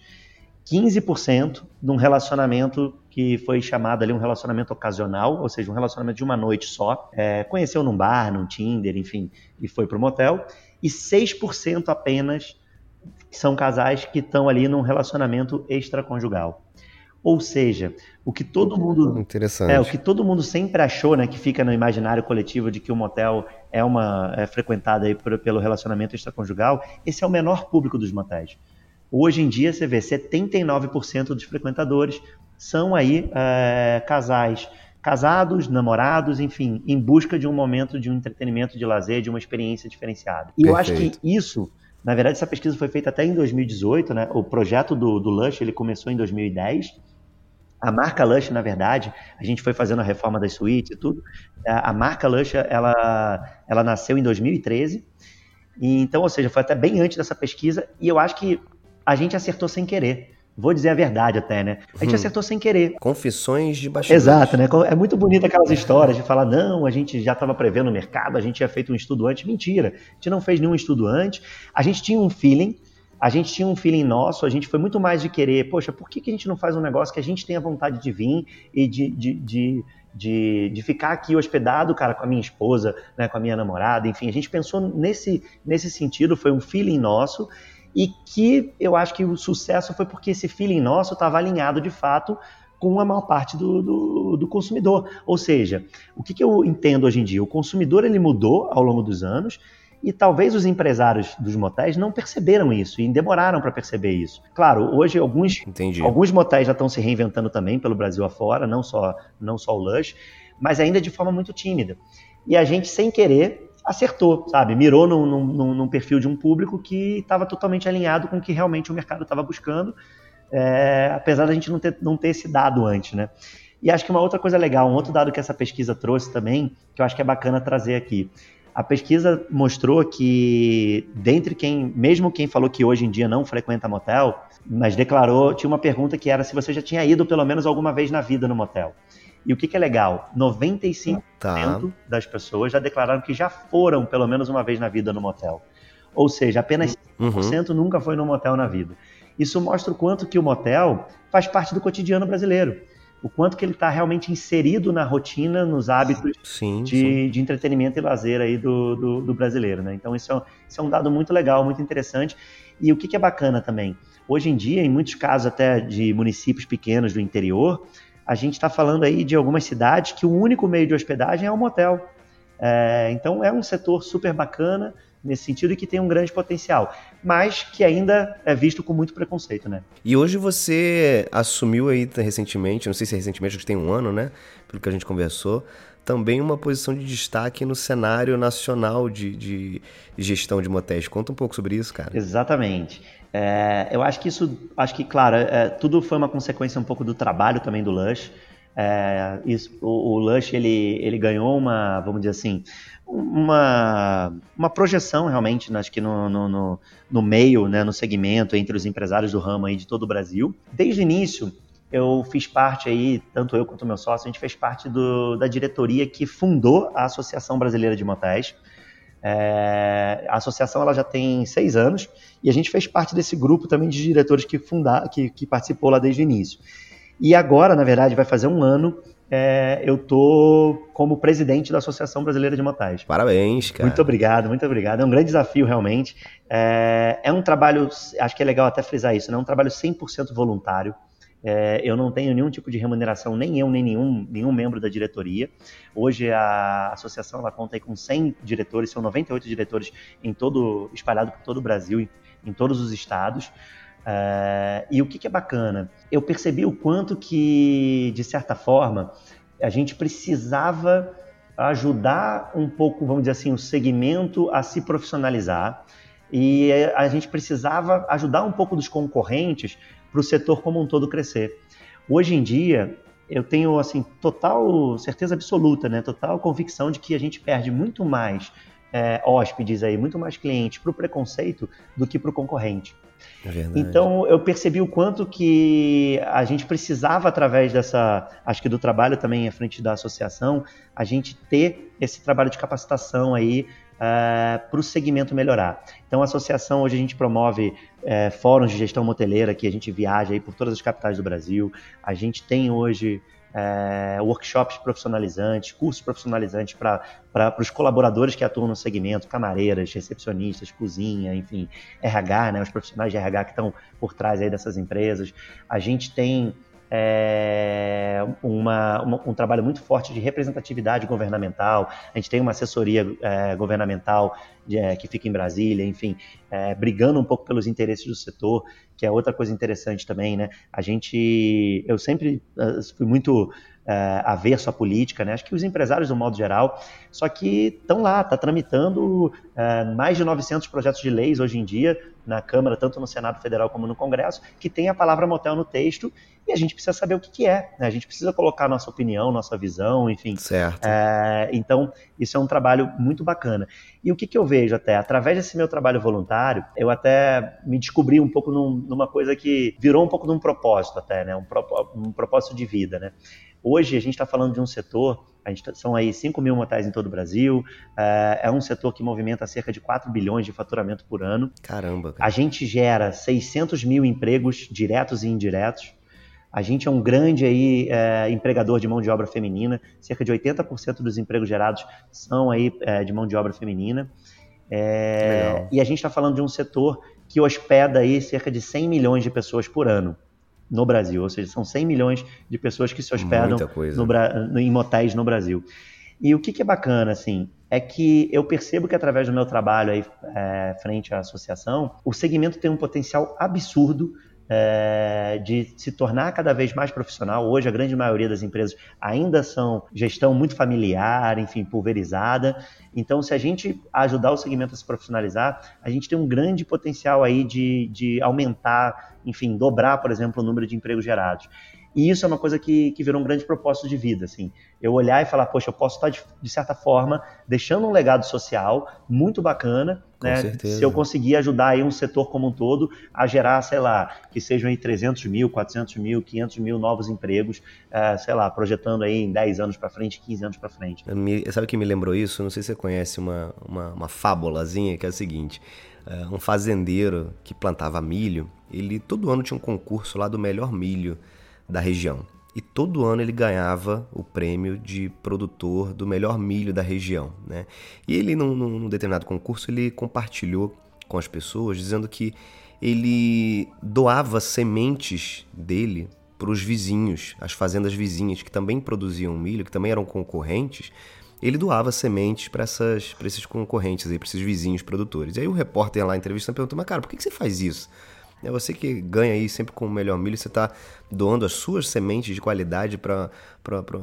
15% de um relacionamento que foi chamado ali um relacionamento ocasional, ou seja, um relacionamento de uma noite só, é, conheceu num bar, num Tinder, enfim, e foi para o motel, e 6% apenas são casais que estão ali num relacionamento extraconjugal. Ou seja, o que todo mundo é o que todo mundo sempre achou, né, que fica no imaginário coletivo de que o motel é uma é frequentado aí por, pelo relacionamento extraconjugal, esse é o menor público dos motéis. Hoje em dia você vê 79% dos frequentadores são aí é, casais casados, namorados, enfim, em busca de um momento de um entretenimento, de lazer, de uma experiência diferenciada. E Perfeito. eu acho que isso na verdade, essa pesquisa foi feita até em 2018, né? O projeto do, do Lush ele começou em 2010. A marca Lush, na verdade, a gente foi fazendo a reforma das suítes e tudo. A marca Lush, ela, ela nasceu em 2013. E, então, ou seja, foi até bem antes dessa pesquisa. E eu acho que a gente acertou sem querer. Vou dizer a verdade até, né? A gente hum. acertou sem querer. Confissões de bastidores. Exato, né? É muito bonito aquelas histórias de falar, não, a gente já estava prevendo o mercado, a gente tinha feito um estudo antes. Mentira, a gente não fez nenhum estudo antes. A gente tinha um feeling, a gente tinha um feeling nosso, a gente foi muito mais de querer, poxa, por que, que a gente não faz um negócio que a gente tenha vontade de vir e de, de, de de, de ficar aqui hospedado, cara, com a minha esposa, né, com a minha namorada, enfim, a gente pensou nesse, nesse sentido, foi um feeling nosso, e que eu acho que o sucesso foi porque esse feeling nosso estava alinhado de fato com a maior parte do, do, do consumidor. Ou seja, o que, que, eu entendo hoje em dia? O consumidor ele mudou ao longo dos anos e talvez os empresários dos motéis não perceberam isso e demoraram para perceber isso. Claro, hoje alguns, alguns motéis já estão se reinventando também pelo Brasil afora, não só, não só o Lush, mas ainda de forma muito tímida. E a gente, sem querer, acertou, sabe? Mirou num, num, num perfil de um público que estava totalmente alinhado com o que realmente o mercado estava buscando, é, apesar da gente não ter, não ter esse dado antes, né? E acho que uma outra coisa legal, um outro dado que essa pesquisa trouxe também, que eu acho que é bacana trazer aqui. A pesquisa mostrou que, dentre quem, mesmo quem falou que hoje em dia não frequenta motel, mas declarou, tinha uma pergunta que era se você já tinha ido pelo menos alguma vez na vida no motel. E o que, que é legal? 95% tá. das pessoas já declararam que já foram pelo menos uma vez na vida no motel. Ou seja, apenas 5% uhum. nunca foi no motel na vida. Isso mostra o quanto que o motel faz parte do cotidiano brasileiro. O quanto que ele está realmente inserido na rotina, nos hábitos sim, de, sim. de, entretenimento e lazer aí do, do, do brasileiro. Né? Então, isso é, isso é, um dado muito legal, muito interessante. E o que, que é bacana também? Hoje em dia, em muitos casos até de municípios pequenos do interior, a gente está falando aí de algumas cidades que o único meio de hospedagem é um motel. É, então é um setor super bacana nesse sentido e que tem um grande potencial, mas que ainda é visto com muito preconceito, né? E hoje você assumiu aí recentemente, não sei se é recentemente, acho que tem um ano, né? Pelo que a gente conversou, também uma posição de destaque no cenário nacional de, de gestão de motéis. Conta um pouco sobre isso, cara. Exatamente. É, eu acho que isso, acho que, claro, é, tudo foi uma consequência um pouco do trabalho também do Lush. É, isso, o, o, Lush ele, ele ganhou uma, vamos dizer assim, uma, uma projeção realmente, acho que no, no, no, no meio, né, no segmento, entre os empresários do ramo aí de todo o Brasil. Desde o início, eu fiz parte aí, tanto eu quanto meu sócio, a gente fez parte do, da diretoria que fundou a Associação Brasileira de Motéis. É, a associação ela já tem seis anos e a gente fez parte desse grupo também de diretores que, fundar, que, que participou lá desde o início. E agora, na verdade, vai fazer um ano é, eu tô como presidente da Associação Brasileira de Motais. Parabéns, cara. Muito obrigado, muito obrigado. É um grande desafio, realmente. É, é um trabalho, acho que é legal até frisar isso, né? é um trabalho 100% voluntário. É, eu não tenho nenhum tipo de remuneração, nem eu, nem nenhum, nenhum membro da diretoria. Hoje a associação ela conta com 100 diretores, são 98 diretores em todo, espalhado por todo o Brasil, em, em todos os estados. É, e o que, que é bacana? Eu percebi o quanto que, de certa forma, a gente precisava ajudar um pouco, vamos dizer assim, o segmento a se profissionalizar e a gente precisava ajudar um pouco dos concorrentes para o setor como um todo crescer. Hoje em dia, eu tenho assim total certeza absoluta, né, total convicção de que a gente perde muito mais é, hóspedes aí, muito mais clientes para o preconceito do que para o concorrente. É então eu percebi o quanto que a gente precisava através dessa, acho que do trabalho também à frente da associação, a gente ter esse trabalho de capacitação aí uh, é, para o segmento melhorar. Então, a associação, hoje a gente promove uh, fóruns de gestão moteleira, que a gente viaja aí por todas as capitais do Brasil. A gente tem hoje é, workshops profissionalizantes, cursos profissionalizantes para os colaboradores que atuam no segmento, camareiras, recepcionistas, cozinha, enfim, RH, né, os profissionais de RH que estão por trás aí dessas empresas. A gente tem é, uma, uma, um trabalho muito forte de representatividade governamental. A gente tem uma assessoria é, governamental de, é, que fica em Brasília, enfim, é, brigando um pouco pelos interesses do setor, que é outra coisa interessante também, né? A gente, eu sempre uh, fui muito uh, averso à política, né? Acho que os empresários, do modo geral, só que estão lá, está tramitando uh, mais de 900 projetos de leis hoje em dia na Câmara, tanto no Senado Federal como no Congresso, que tem a palavra motel no texto e a gente precisa saber o que, que é, né? A gente precisa colocar nossa opinião, nossa visão, enfim. Certo. É, então, isso é um trabalho muito bacana. E o que, que eu vejo até? Através desse meu trabalho voluntário, eu até me descobri um pouco num, numa coisa que virou um pouco de um propósito até, né? Um, um propósito de vida, né? Hoje a gente está falando de um setor, tá, são aí 5 mil motéis em todo o Brasil, é, é um setor que movimenta cerca de 4 bilhões de faturamento por ano. Caramba. Cara. A gente gera 600 mil empregos diretos e indiretos. A gente é um grande aí, é, empregador de mão de obra feminina, cerca de 80% dos empregos gerados são aí é, de mão de obra feminina. É, e a gente está falando de um setor que hospeda aí cerca de 100 milhões de pessoas por ano no Brasil, ou seja, são 100 milhões de pessoas que se hospedam no, em motéis no Brasil. E o que, que, é bacana, assim, é que eu percebo que através do meu trabalho aí é, frente à associação, o segmento tem um potencial absurdo é, de se tornar cada vez mais profissional. Hoje, a grande maioria das empresas ainda são gestão muito familiar, enfim, pulverizada. Então, se a gente ajudar o segmento a se profissionalizar, a gente tem um grande potencial aí de, de aumentar, enfim, dobrar, por exemplo, o número de empregos gerados. E isso é uma coisa que, que virou um grande propósito de vida, assim. Eu olhar e falar, poxa, eu posso estar, de, de certa forma, deixando um legado social muito bacana, né? Se eu conseguir ajudar aí um setor como um todo a gerar, sei lá, que sejam aí 300 mil, 400 mil, 500 mil novos empregos, uh, sei lá, projetando aí em 10 anos para frente, 15 anos para frente. Me, sabe o que me lembrou isso? Não sei se você conhece uma, uma, uma fábulazinha que é o seguinte... Uh, um fazendeiro que plantava milho, ele todo ano tinha um concurso lá do melhor milho da região. E todo ano ele ganhava o prêmio de produtor do melhor milho da região. Né? E ele, num, num determinado concurso, ele compartilhou com as pessoas dizendo que ele doava sementes dele para os vizinhos, as fazendas vizinhas que também produziam milho, que também eram concorrentes, ele doava sementes para esses concorrentes, para esses vizinhos produtores. E aí o repórter lá entrevistando perguntou, mas cara, por que, que você faz isso? É você que ganha aí sempre com o melhor milho, você está doando as suas sementes de qualidade para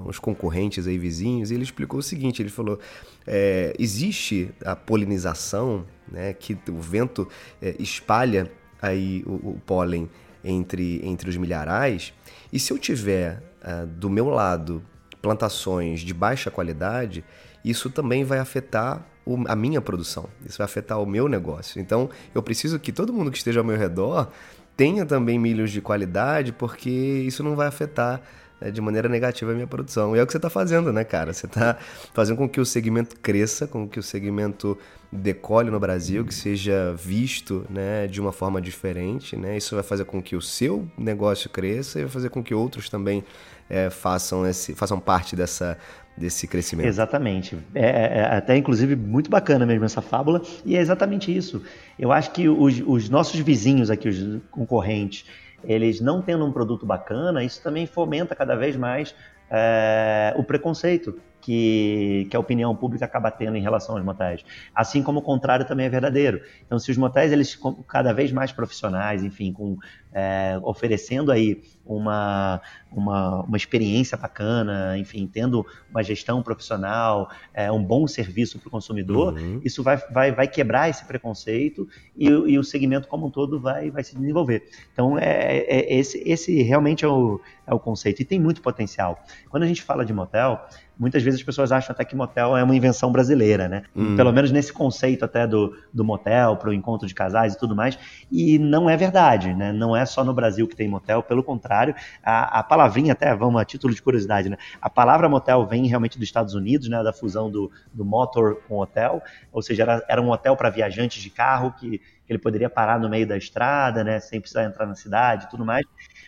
os concorrentes aí vizinhos. E ele explicou o seguinte: ele falou, é, existe a polinização, né, que o vento é, espalha aí o, o, pólen entre, entre os milharais. E se eu tiver é, do meu lado plantações de baixa qualidade, isso também vai afetar a minha produção, isso vai afetar o meu negócio. Então, eu preciso que todo mundo que esteja ao meu redor tenha também milhos de qualidade, porque isso não vai afetar né, de maneira negativa a minha produção. E é o que você está fazendo, né, cara? Você está fazendo com que o segmento cresça, com que o segmento decole no Brasil, que seja visto né, de uma forma diferente. Né? Isso vai fazer com que o seu negócio cresça e vai fazer com que outros também é, façam, esse, façam parte dessa, desse crescimento. Exatamente. É, é, é, até inclusive muito bacana mesmo essa fábula, e é exatamente isso. Eu acho que os, os nossos vizinhos aqui, os concorrentes, eles não tendo um produto bacana, isso também fomenta cada vez mais é, o preconceito que, que a opinião pública acaba tendo em relação aos motéis. Assim como o contrário também é verdadeiro. Então, se os motéis eles cada vez mais profissionais, enfim, com, é, oferecendo aí uma, uma, uma, experiência bacana, enfim, tendo uma gestão profissional, é, um bom serviço para o consumidor, uhum. isso vai, vai, vai quebrar esse preconceito e, e, o segmento como um todo vai, vai se desenvolver. Então, é, é, é esse, esse realmente é o, é o conceito e tem muito potencial. Quando a gente fala de motel, muitas vezes as pessoas acham até que motel é uma invenção brasileira, né? Hum. Pelo menos nesse conceito até do, do motel, para o encontro de casais e tudo mais. E não é verdade, né? Não é só no Brasil que tem motel, pelo contrário, a, a palavrinha até, vamos a título de curiosidade, né? A palavra motel vem realmente dos Estados Unidos, né? Da fusão do, do motor com hotel, ou seja, era, era um hotel para viajantes de carro que ele poderia parar no meio da estrada, né, sem precisar entrar na cidade e tudo mais.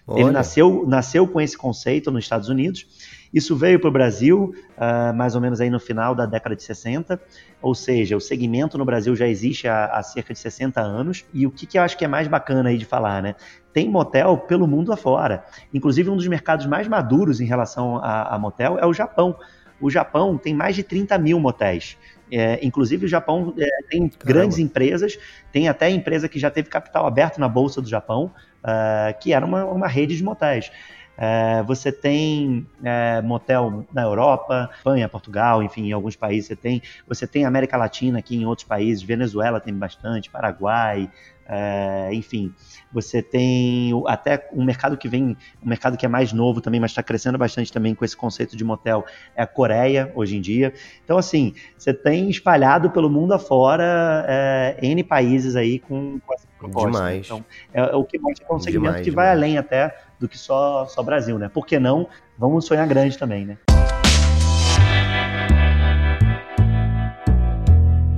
Olha. Ele nasceu, nasceu com esse conceito nos Estados Unidos isso veio para o Brasil uh, mais ou menos aí no final da década de 60, ou seja, o segmento no Brasil já existe há, há cerca de 60 anos. E o que, que eu acho que é mais bacana aí de falar, né? Tem motel pelo mundo afora. Inclusive, um dos mercados mais maduros em relação a, a motel é o Japão. O Japão tem mais de 30 mil motéis. É, inclusive, o Japão é, tem Caramba. grandes empresas, tem até empresa que já teve capital aberto na Bolsa do Japão, uh, que era uma, uma rede de motéis. É, você tem é, motel na Europa, Espanha, Portugal, enfim, em alguns países você tem. Você tem América Latina aqui em outros países, Venezuela tem bastante, Paraguai, é, enfim, você tem até um mercado que vem, um mercado que é mais novo também, mas está crescendo bastante também com esse conceito de motel, é a Coreia hoje em dia. Então, assim, você tem espalhado pelo mundo afora é, N países aí com, com essa proposta. Demais. Então, é, é o que mostra que é um segmento demais, que demais. vai além até do que só, só Brasil, né? Por que não? Vamos sonhar grande também, né?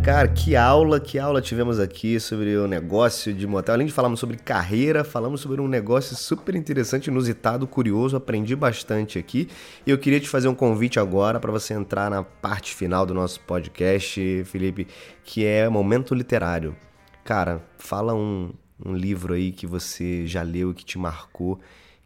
Cara, que aula, que aula tivemos aqui sobre o negócio de motel. Além de falarmos sobre carreira, falamos sobre um negócio super interessante, inusitado, curioso. Aprendi bastante aqui. E eu queria te fazer um convite agora para você entrar na parte final do nosso podcast, Felipe, que é Momento Literário. Cara, fala um, um livro aí que você já leu que te marcou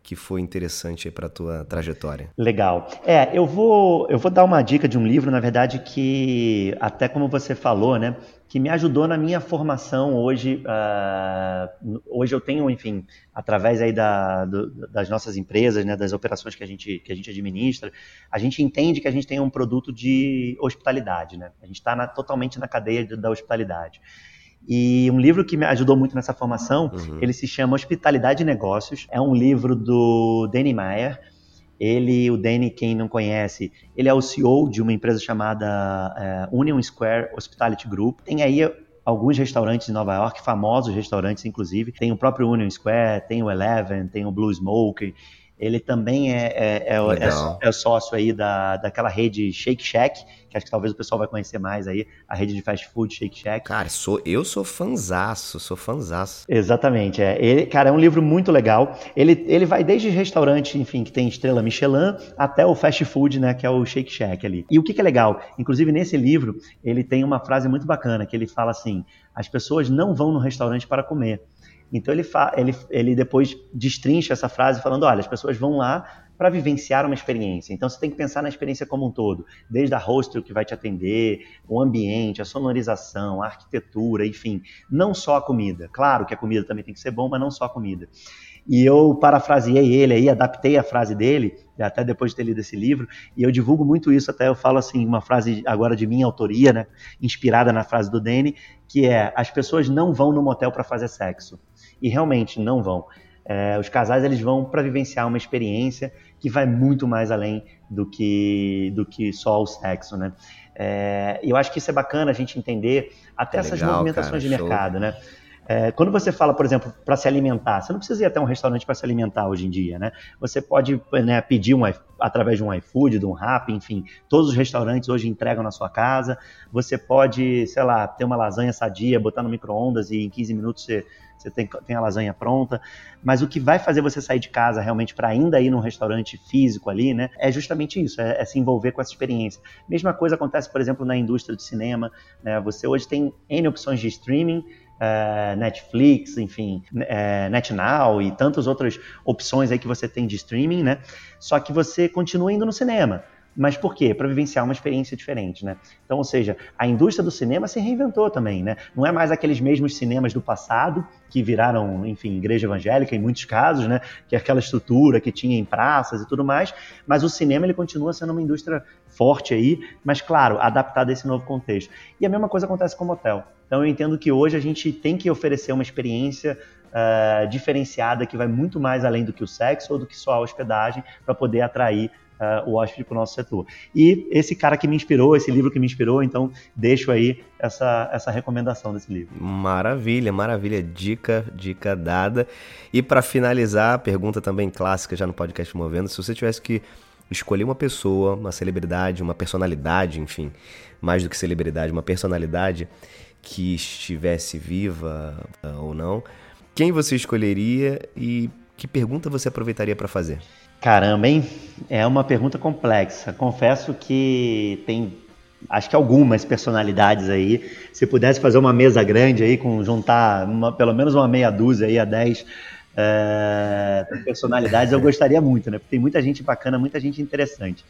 que foi interessante para a tua trajetória? Legal. É, eu vou, eu vou dar uma dica de um livro, na verdade, que até como você falou, né? que me ajudou na minha formação hoje. Uh, hoje eu tenho, enfim, através aí da, do, das nossas empresas, né, das operações que a, gente, que a gente administra, a gente entende que a gente tem um produto de hospitalidade. Né? A gente está totalmente na cadeia de, da hospitalidade. E um livro que me ajudou muito nessa formação, uhum. ele se chama Hospitalidade e Negócios. É um livro do Danny Meyer. Ele, o Danny, quem não conhece, ele é o CEO de uma empresa chamada uh, Union Square Hospitality Group. Tem aí alguns restaurantes em Nova York, famosos restaurantes, inclusive. Tem o próprio Union Square, tem o Eleven, tem o Blue Smoke. Ele também é, é, é, é, é sócio aí da, daquela rede Shake Shack, que acho que talvez o pessoal vai conhecer mais aí, a rede de fast food Shake Shack. Cara, sou, eu sou fanzaço, sou fanzaço. Exatamente, é. Ele, cara, é um livro muito legal. Ele, ele vai desde restaurante, enfim, que tem estrela Michelin, até o fast food, né, que é o Shake Shack ali. E o que, que é legal? Inclusive, nesse livro, ele tem uma frase muito bacana, que ele fala assim, as pessoas não vão no restaurante para comer, então ele, ele, ele depois destrincha essa frase falando: olha, as pessoas vão lá para vivenciar uma experiência. Então você tem que pensar na experiência como um todo, desde a hostel que vai te atender, o ambiente, a sonorização, a arquitetura, enfim, não só a comida. Claro que a comida também tem que ser bom, mas não só a comida. E eu parafraseei ele aí, adaptei a frase dele, até depois de ter lido esse livro, e eu divulgo muito isso, até eu falo assim, uma frase agora de minha autoria, né, inspirada na frase do Danny, que é: as pessoas não vão no motel para fazer sexo e realmente não vão. É, os casais eles vão para vivenciar uma experiência que vai muito mais além do que, do que só o sexo, né? É, eu acho que isso é bacana a gente entender até é essas legal, movimentações cara, de show. mercado, né? É, quando você fala, por exemplo, para se alimentar, você não precisa ir até um restaurante para se alimentar hoje em dia, né? Você pode né, pedir um, através de um iFood, de um Rappi, enfim, todos os restaurantes hoje entregam na sua casa. Você pode, sei lá, ter uma lasanha sadia, botar no micro-ondas e em 15 minutos você, você tem, tem a lasanha pronta. Mas o que vai fazer você sair de casa realmente para ainda ir num restaurante físico ali, né? É justamente isso, é, é, se envolver com essa experiência. Mesma coisa acontece, por exemplo, na indústria do cinema. Né? Você hoje tem N opções de streaming é, Netflix, enfim, é, NetNow e tantas outras opções aí que você tem de streaming, né? Só que você continua indo no cinema. Mas por quê? Para vivenciar uma experiência diferente, né? Então, ou seja, a indústria do cinema se reinventou também, né? Não é mais aqueles mesmos cinemas do passado que viraram, enfim, igreja evangélica em muitos casos, né? Que é aquela estrutura que tinha em praças e tudo mais, mas o cinema ele continua sendo uma indústria forte aí, mas claro, adaptada a esse novo contexto. E a mesma coisa acontece com o motel. Então eu entendo que hoje a gente tem que oferecer uma experiência uh, diferenciada que vai muito mais além do que o sexo ou do que só a hospedagem para poder atrair uh, o hóspede para o nosso setor. E esse cara que me inspirou, esse livro que me inspirou, então deixo aí essa, essa recomendação desse livro. Maravilha, maravilha. Dica, dica dada. E para finalizar, pergunta também clássica já no podcast Movendo, se você tivesse que escolher uma pessoa, uma celebridade, uma personalidade, enfim, mais do que celebridade, uma personalidade que estivesse viva uh, ou não, quem você escolheria e que pergunta você aproveitaria para fazer? Caramba, hein? É uma pergunta complexa. Confesso que tem, acho que algumas personalidades aí. Se pudesse fazer uma mesa grande aí, com juntar uma, pelo menos uma meia dúzia aí a dez é, personalidades, eu gostaria muito, né? Porque tem muita gente bacana, muita gente interessante.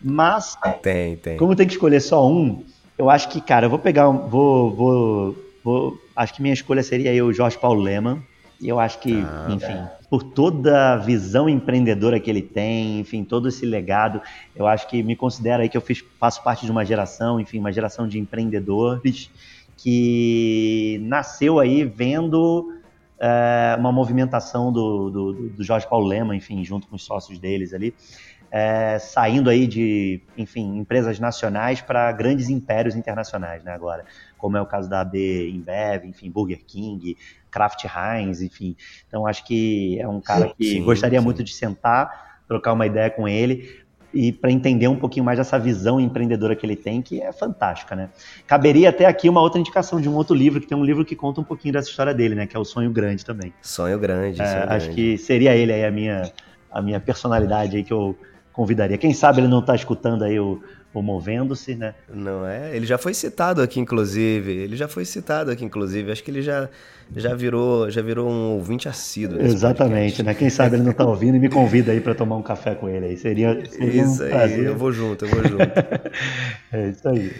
Mas, tem, tem. como tem que escolher só um, eu acho que, cara, eu vou pegar, vou, vou, vou acho que minha escolha seria aí o Jorge Paulo Leman. E eu acho que, ah, enfim, é. por toda a visão empreendedora que ele tem, enfim, todo esse legado, eu acho que me considero aí que eu fiz, faço parte de uma geração, enfim, uma geração de empreendedores que nasceu aí vendo é, uma movimentação do, do, do, Jorge Paulo Lema, enfim, junto com os sócios deles ali, é, saindo aí de, enfim, empresas nacionais para grandes impérios internacionais, né, agora, como é o caso da AB InBev, enfim, Burger King, Kraft Heinz, enfim. Então acho que é um cara que sim, gostaria sim. muito de sentar, trocar uma ideia com ele e para entender um pouquinho mais dessa visão empreendedora que ele tem, que é fantástica, né? Caberia até aqui uma outra indicação de um outro livro, que tem um livro que conta um pouquinho dessa história dele, né? Que é o Sonho Grande também. Sonho Grande, é, sonho Acho grande. que seria ele aí a minha, a minha personalidade aí que eu convidaria. Quem sabe ele não está escutando aí o, movendo-se, né? Não é? Ele já foi citado aqui, inclusive. Ele já foi citado aqui, inclusive. Acho que ele já, já virou já virou um ouvinte assíduo. Exatamente, podcast. né? Quem sabe ele não está ouvindo e me convida aí para tomar um café com ele aí. Seria, seria isso um aí, prazer. eu vou junto, eu vou junto. é isso aí.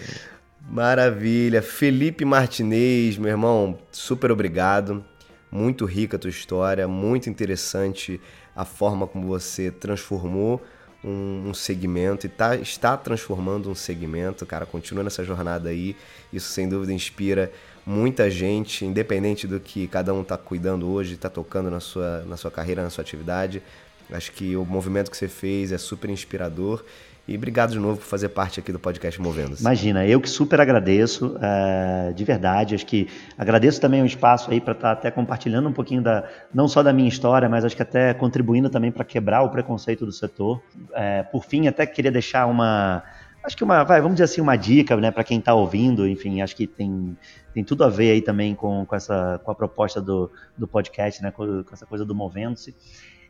Maravilha. Felipe Martinez, meu irmão, super obrigado. Muito rica a tua história, muito interessante a forma como você transformou um, um segmento e tá, está transformando um segmento, cara. Continua nessa jornada aí. Isso sem dúvida inspira muita gente, independente do que cada um está cuidando hoje, está tocando na sua, na sua carreira, na sua atividade. Acho que o movimento que você fez é super inspirador e obrigado de novo por fazer parte aqui do podcast Movendo-se. Imagina, eu que super agradeço, é, de verdade. Acho que agradeço também o espaço aí para estar tá até compartilhando um pouquinho da, não só da minha história, mas acho que até contribuindo também para quebrar o preconceito do setor. É, por fim, até queria deixar uma acho que uma, vai, vamos dizer assim, uma dica, né, para quem está ouvindo, enfim, acho que tem, tem tudo a ver aí também com, com, essa, com a proposta do, do podcast, né, com, com essa coisa do movendo-se,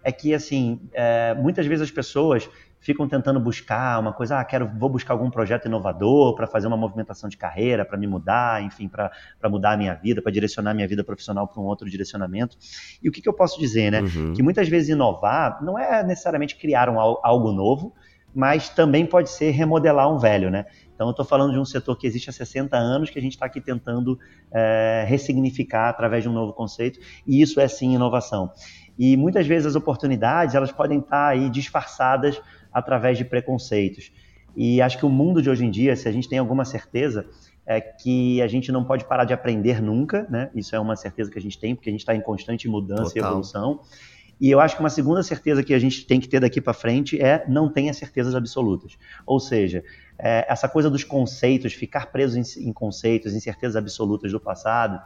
é que, assim, é, muitas vezes as pessoas ficam tentando buscar uma coisa, ah, quero, vou buscar algum projeto inovador para fazer uma movimentação de carreira, para me mudar, enfim, para mudar a minha vida, para direcionar a minha vida profissional para um outro direcionamento. E o que, que eu posso dizer, né? Uhum. Que muitas vezes inovar não é necessariamente criar um, algo novo, mas também pode ser remodelar um velho, né? Então, eu estou falando de um setor que existe há 60 anos, que a gente está aqui tentando é, ressignificar através de um novo conceito, e isso é sim inovação. E muitas vezes as oportunidades elas podem estar tá aí disfarçadas através de preconceitos. E acho que o mundo de hoje em dia, se a gente tem alguma certeza, é que a gente não pode parar de aprender nunca, né? Isso é uma certeza que a gente tem, porque a gente está em constante mudança Total. e evolução. E eu acho que uma segunda certeza que a gente tem que ter daqui para frente é não tenha certezas absolutas. Ou seja, é, essa coisa dos conceitos, ficar preso em, em conceitos, em certezas absolutas do passado,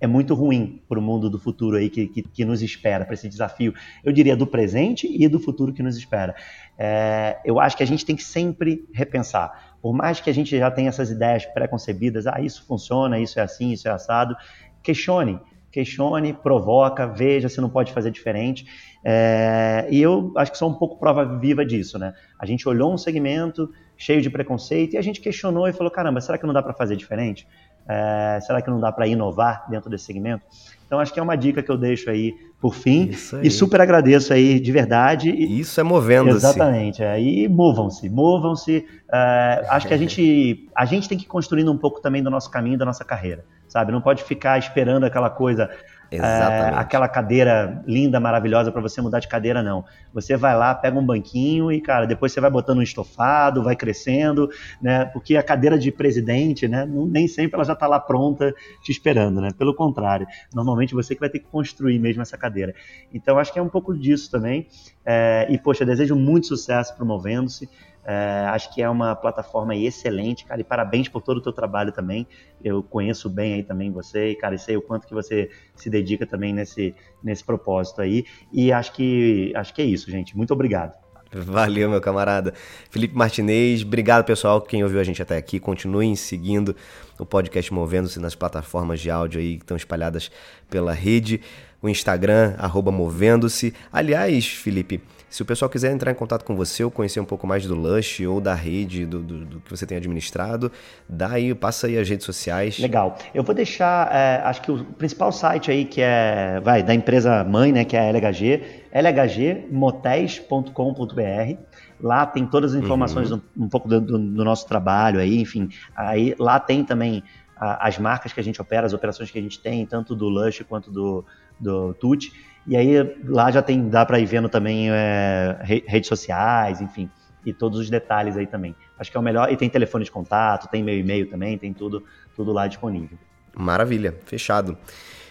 é muito ruim para o mundo do futuro aí que, que, que nos espera, para esse desafio, eu diria, do presente e do futuro que nos espera. É, eu acho que a gente tem que sempre repensar. Por mais que a gente já tenha essas ideias pré-concebidas, ah, isso funciona, isso é assim, isso é assado, questione, questione, provoca, veja se não pode fazer diferente. É, e eu acho que sou um pouco prova viva disso, né? A gente olhou um segmento cheio de preconceito e a gente questionou e falou: caramba, será que não dá para fazer diferente? É, será que não dá para inovar dentro desse segmento? Então acho que é uma dica que eu deixo aí por fim e super agradeço aí de verdade. Isso é movendo-se. Exatamente. Aí é, movam-se, movam-se. É, acho que a gente a gente tem que ir construindo um pouco também do nosso caminho, da nossa carreira, sabe? Não pode ficar esperando aquela coisa é, aquela cadeira linda, maravilhosa para você mudar de cadeira, não. Você vai lá, pega um banquinho e, cara, depois você vai botando um estofado, vai crescendo, né? Porque a cadeira de presidente, né? Nem sempre ela já está lá pronta te esperando, né? Pelo contrário, normalmente você que vai ter que construir mesmo essa cadeira. Então, acho que é um pouco disso também. É, e, poxa, desejo muito sucesso promovendo-se. É, acho que é uma plataforma excelente, cara, e parabéns por todo o teu trabalho também. Eu conheço bem aí também você, e, cara, e sei o quanto que você se dedica também nesse, nesse propósito aí. E acho que, acho que é isso, gente. Muito obrigado. Valeu, meu camarada. Felipe Martinez, obrigado, pessoal, quem ouviu a gente até aqui. Continuem seguindo o podcast Movendo-se nas plataformas de áudio aí que estão espalhadas pela rede. O Instagram, arroba Movendo-se. Aliás, Felipe, se o pessoal quiser entrar em contato com você ou conhecer um pouco mais do Lush ou da rede, do, do, do que você tem administrado, dá aí, passa aí as redes sociais. Legal. Eu vou deixar, é, acho que o principal site aí que é, vai, da empresa mãe, né, que é a LHG, lhgmotéis.com.br. Lá tem todas as informações uhum. um, um, pouco do, do, nosso trabalho aí, enfim. Aí, lá tem também as marcas que a gente opera, as operações que a gente tem, tanto do Lush quanto do, do Tuti. E aí lá já tem, dá para ir vendo também é, redes sociais, enfim, e todos os detalhes aí também. Acho que é o melhor. E tem telefone de contato, tem meu e-mail também, tem tudo, tudo lá disponível. Maravilha, fechado.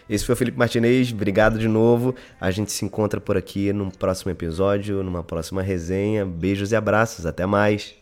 Esse foi o Felipe Martinez, obrigado de novo. A gente se encontra por aqui num próximo episódio, numa próxima resenha. Beijos e abraços, até mais.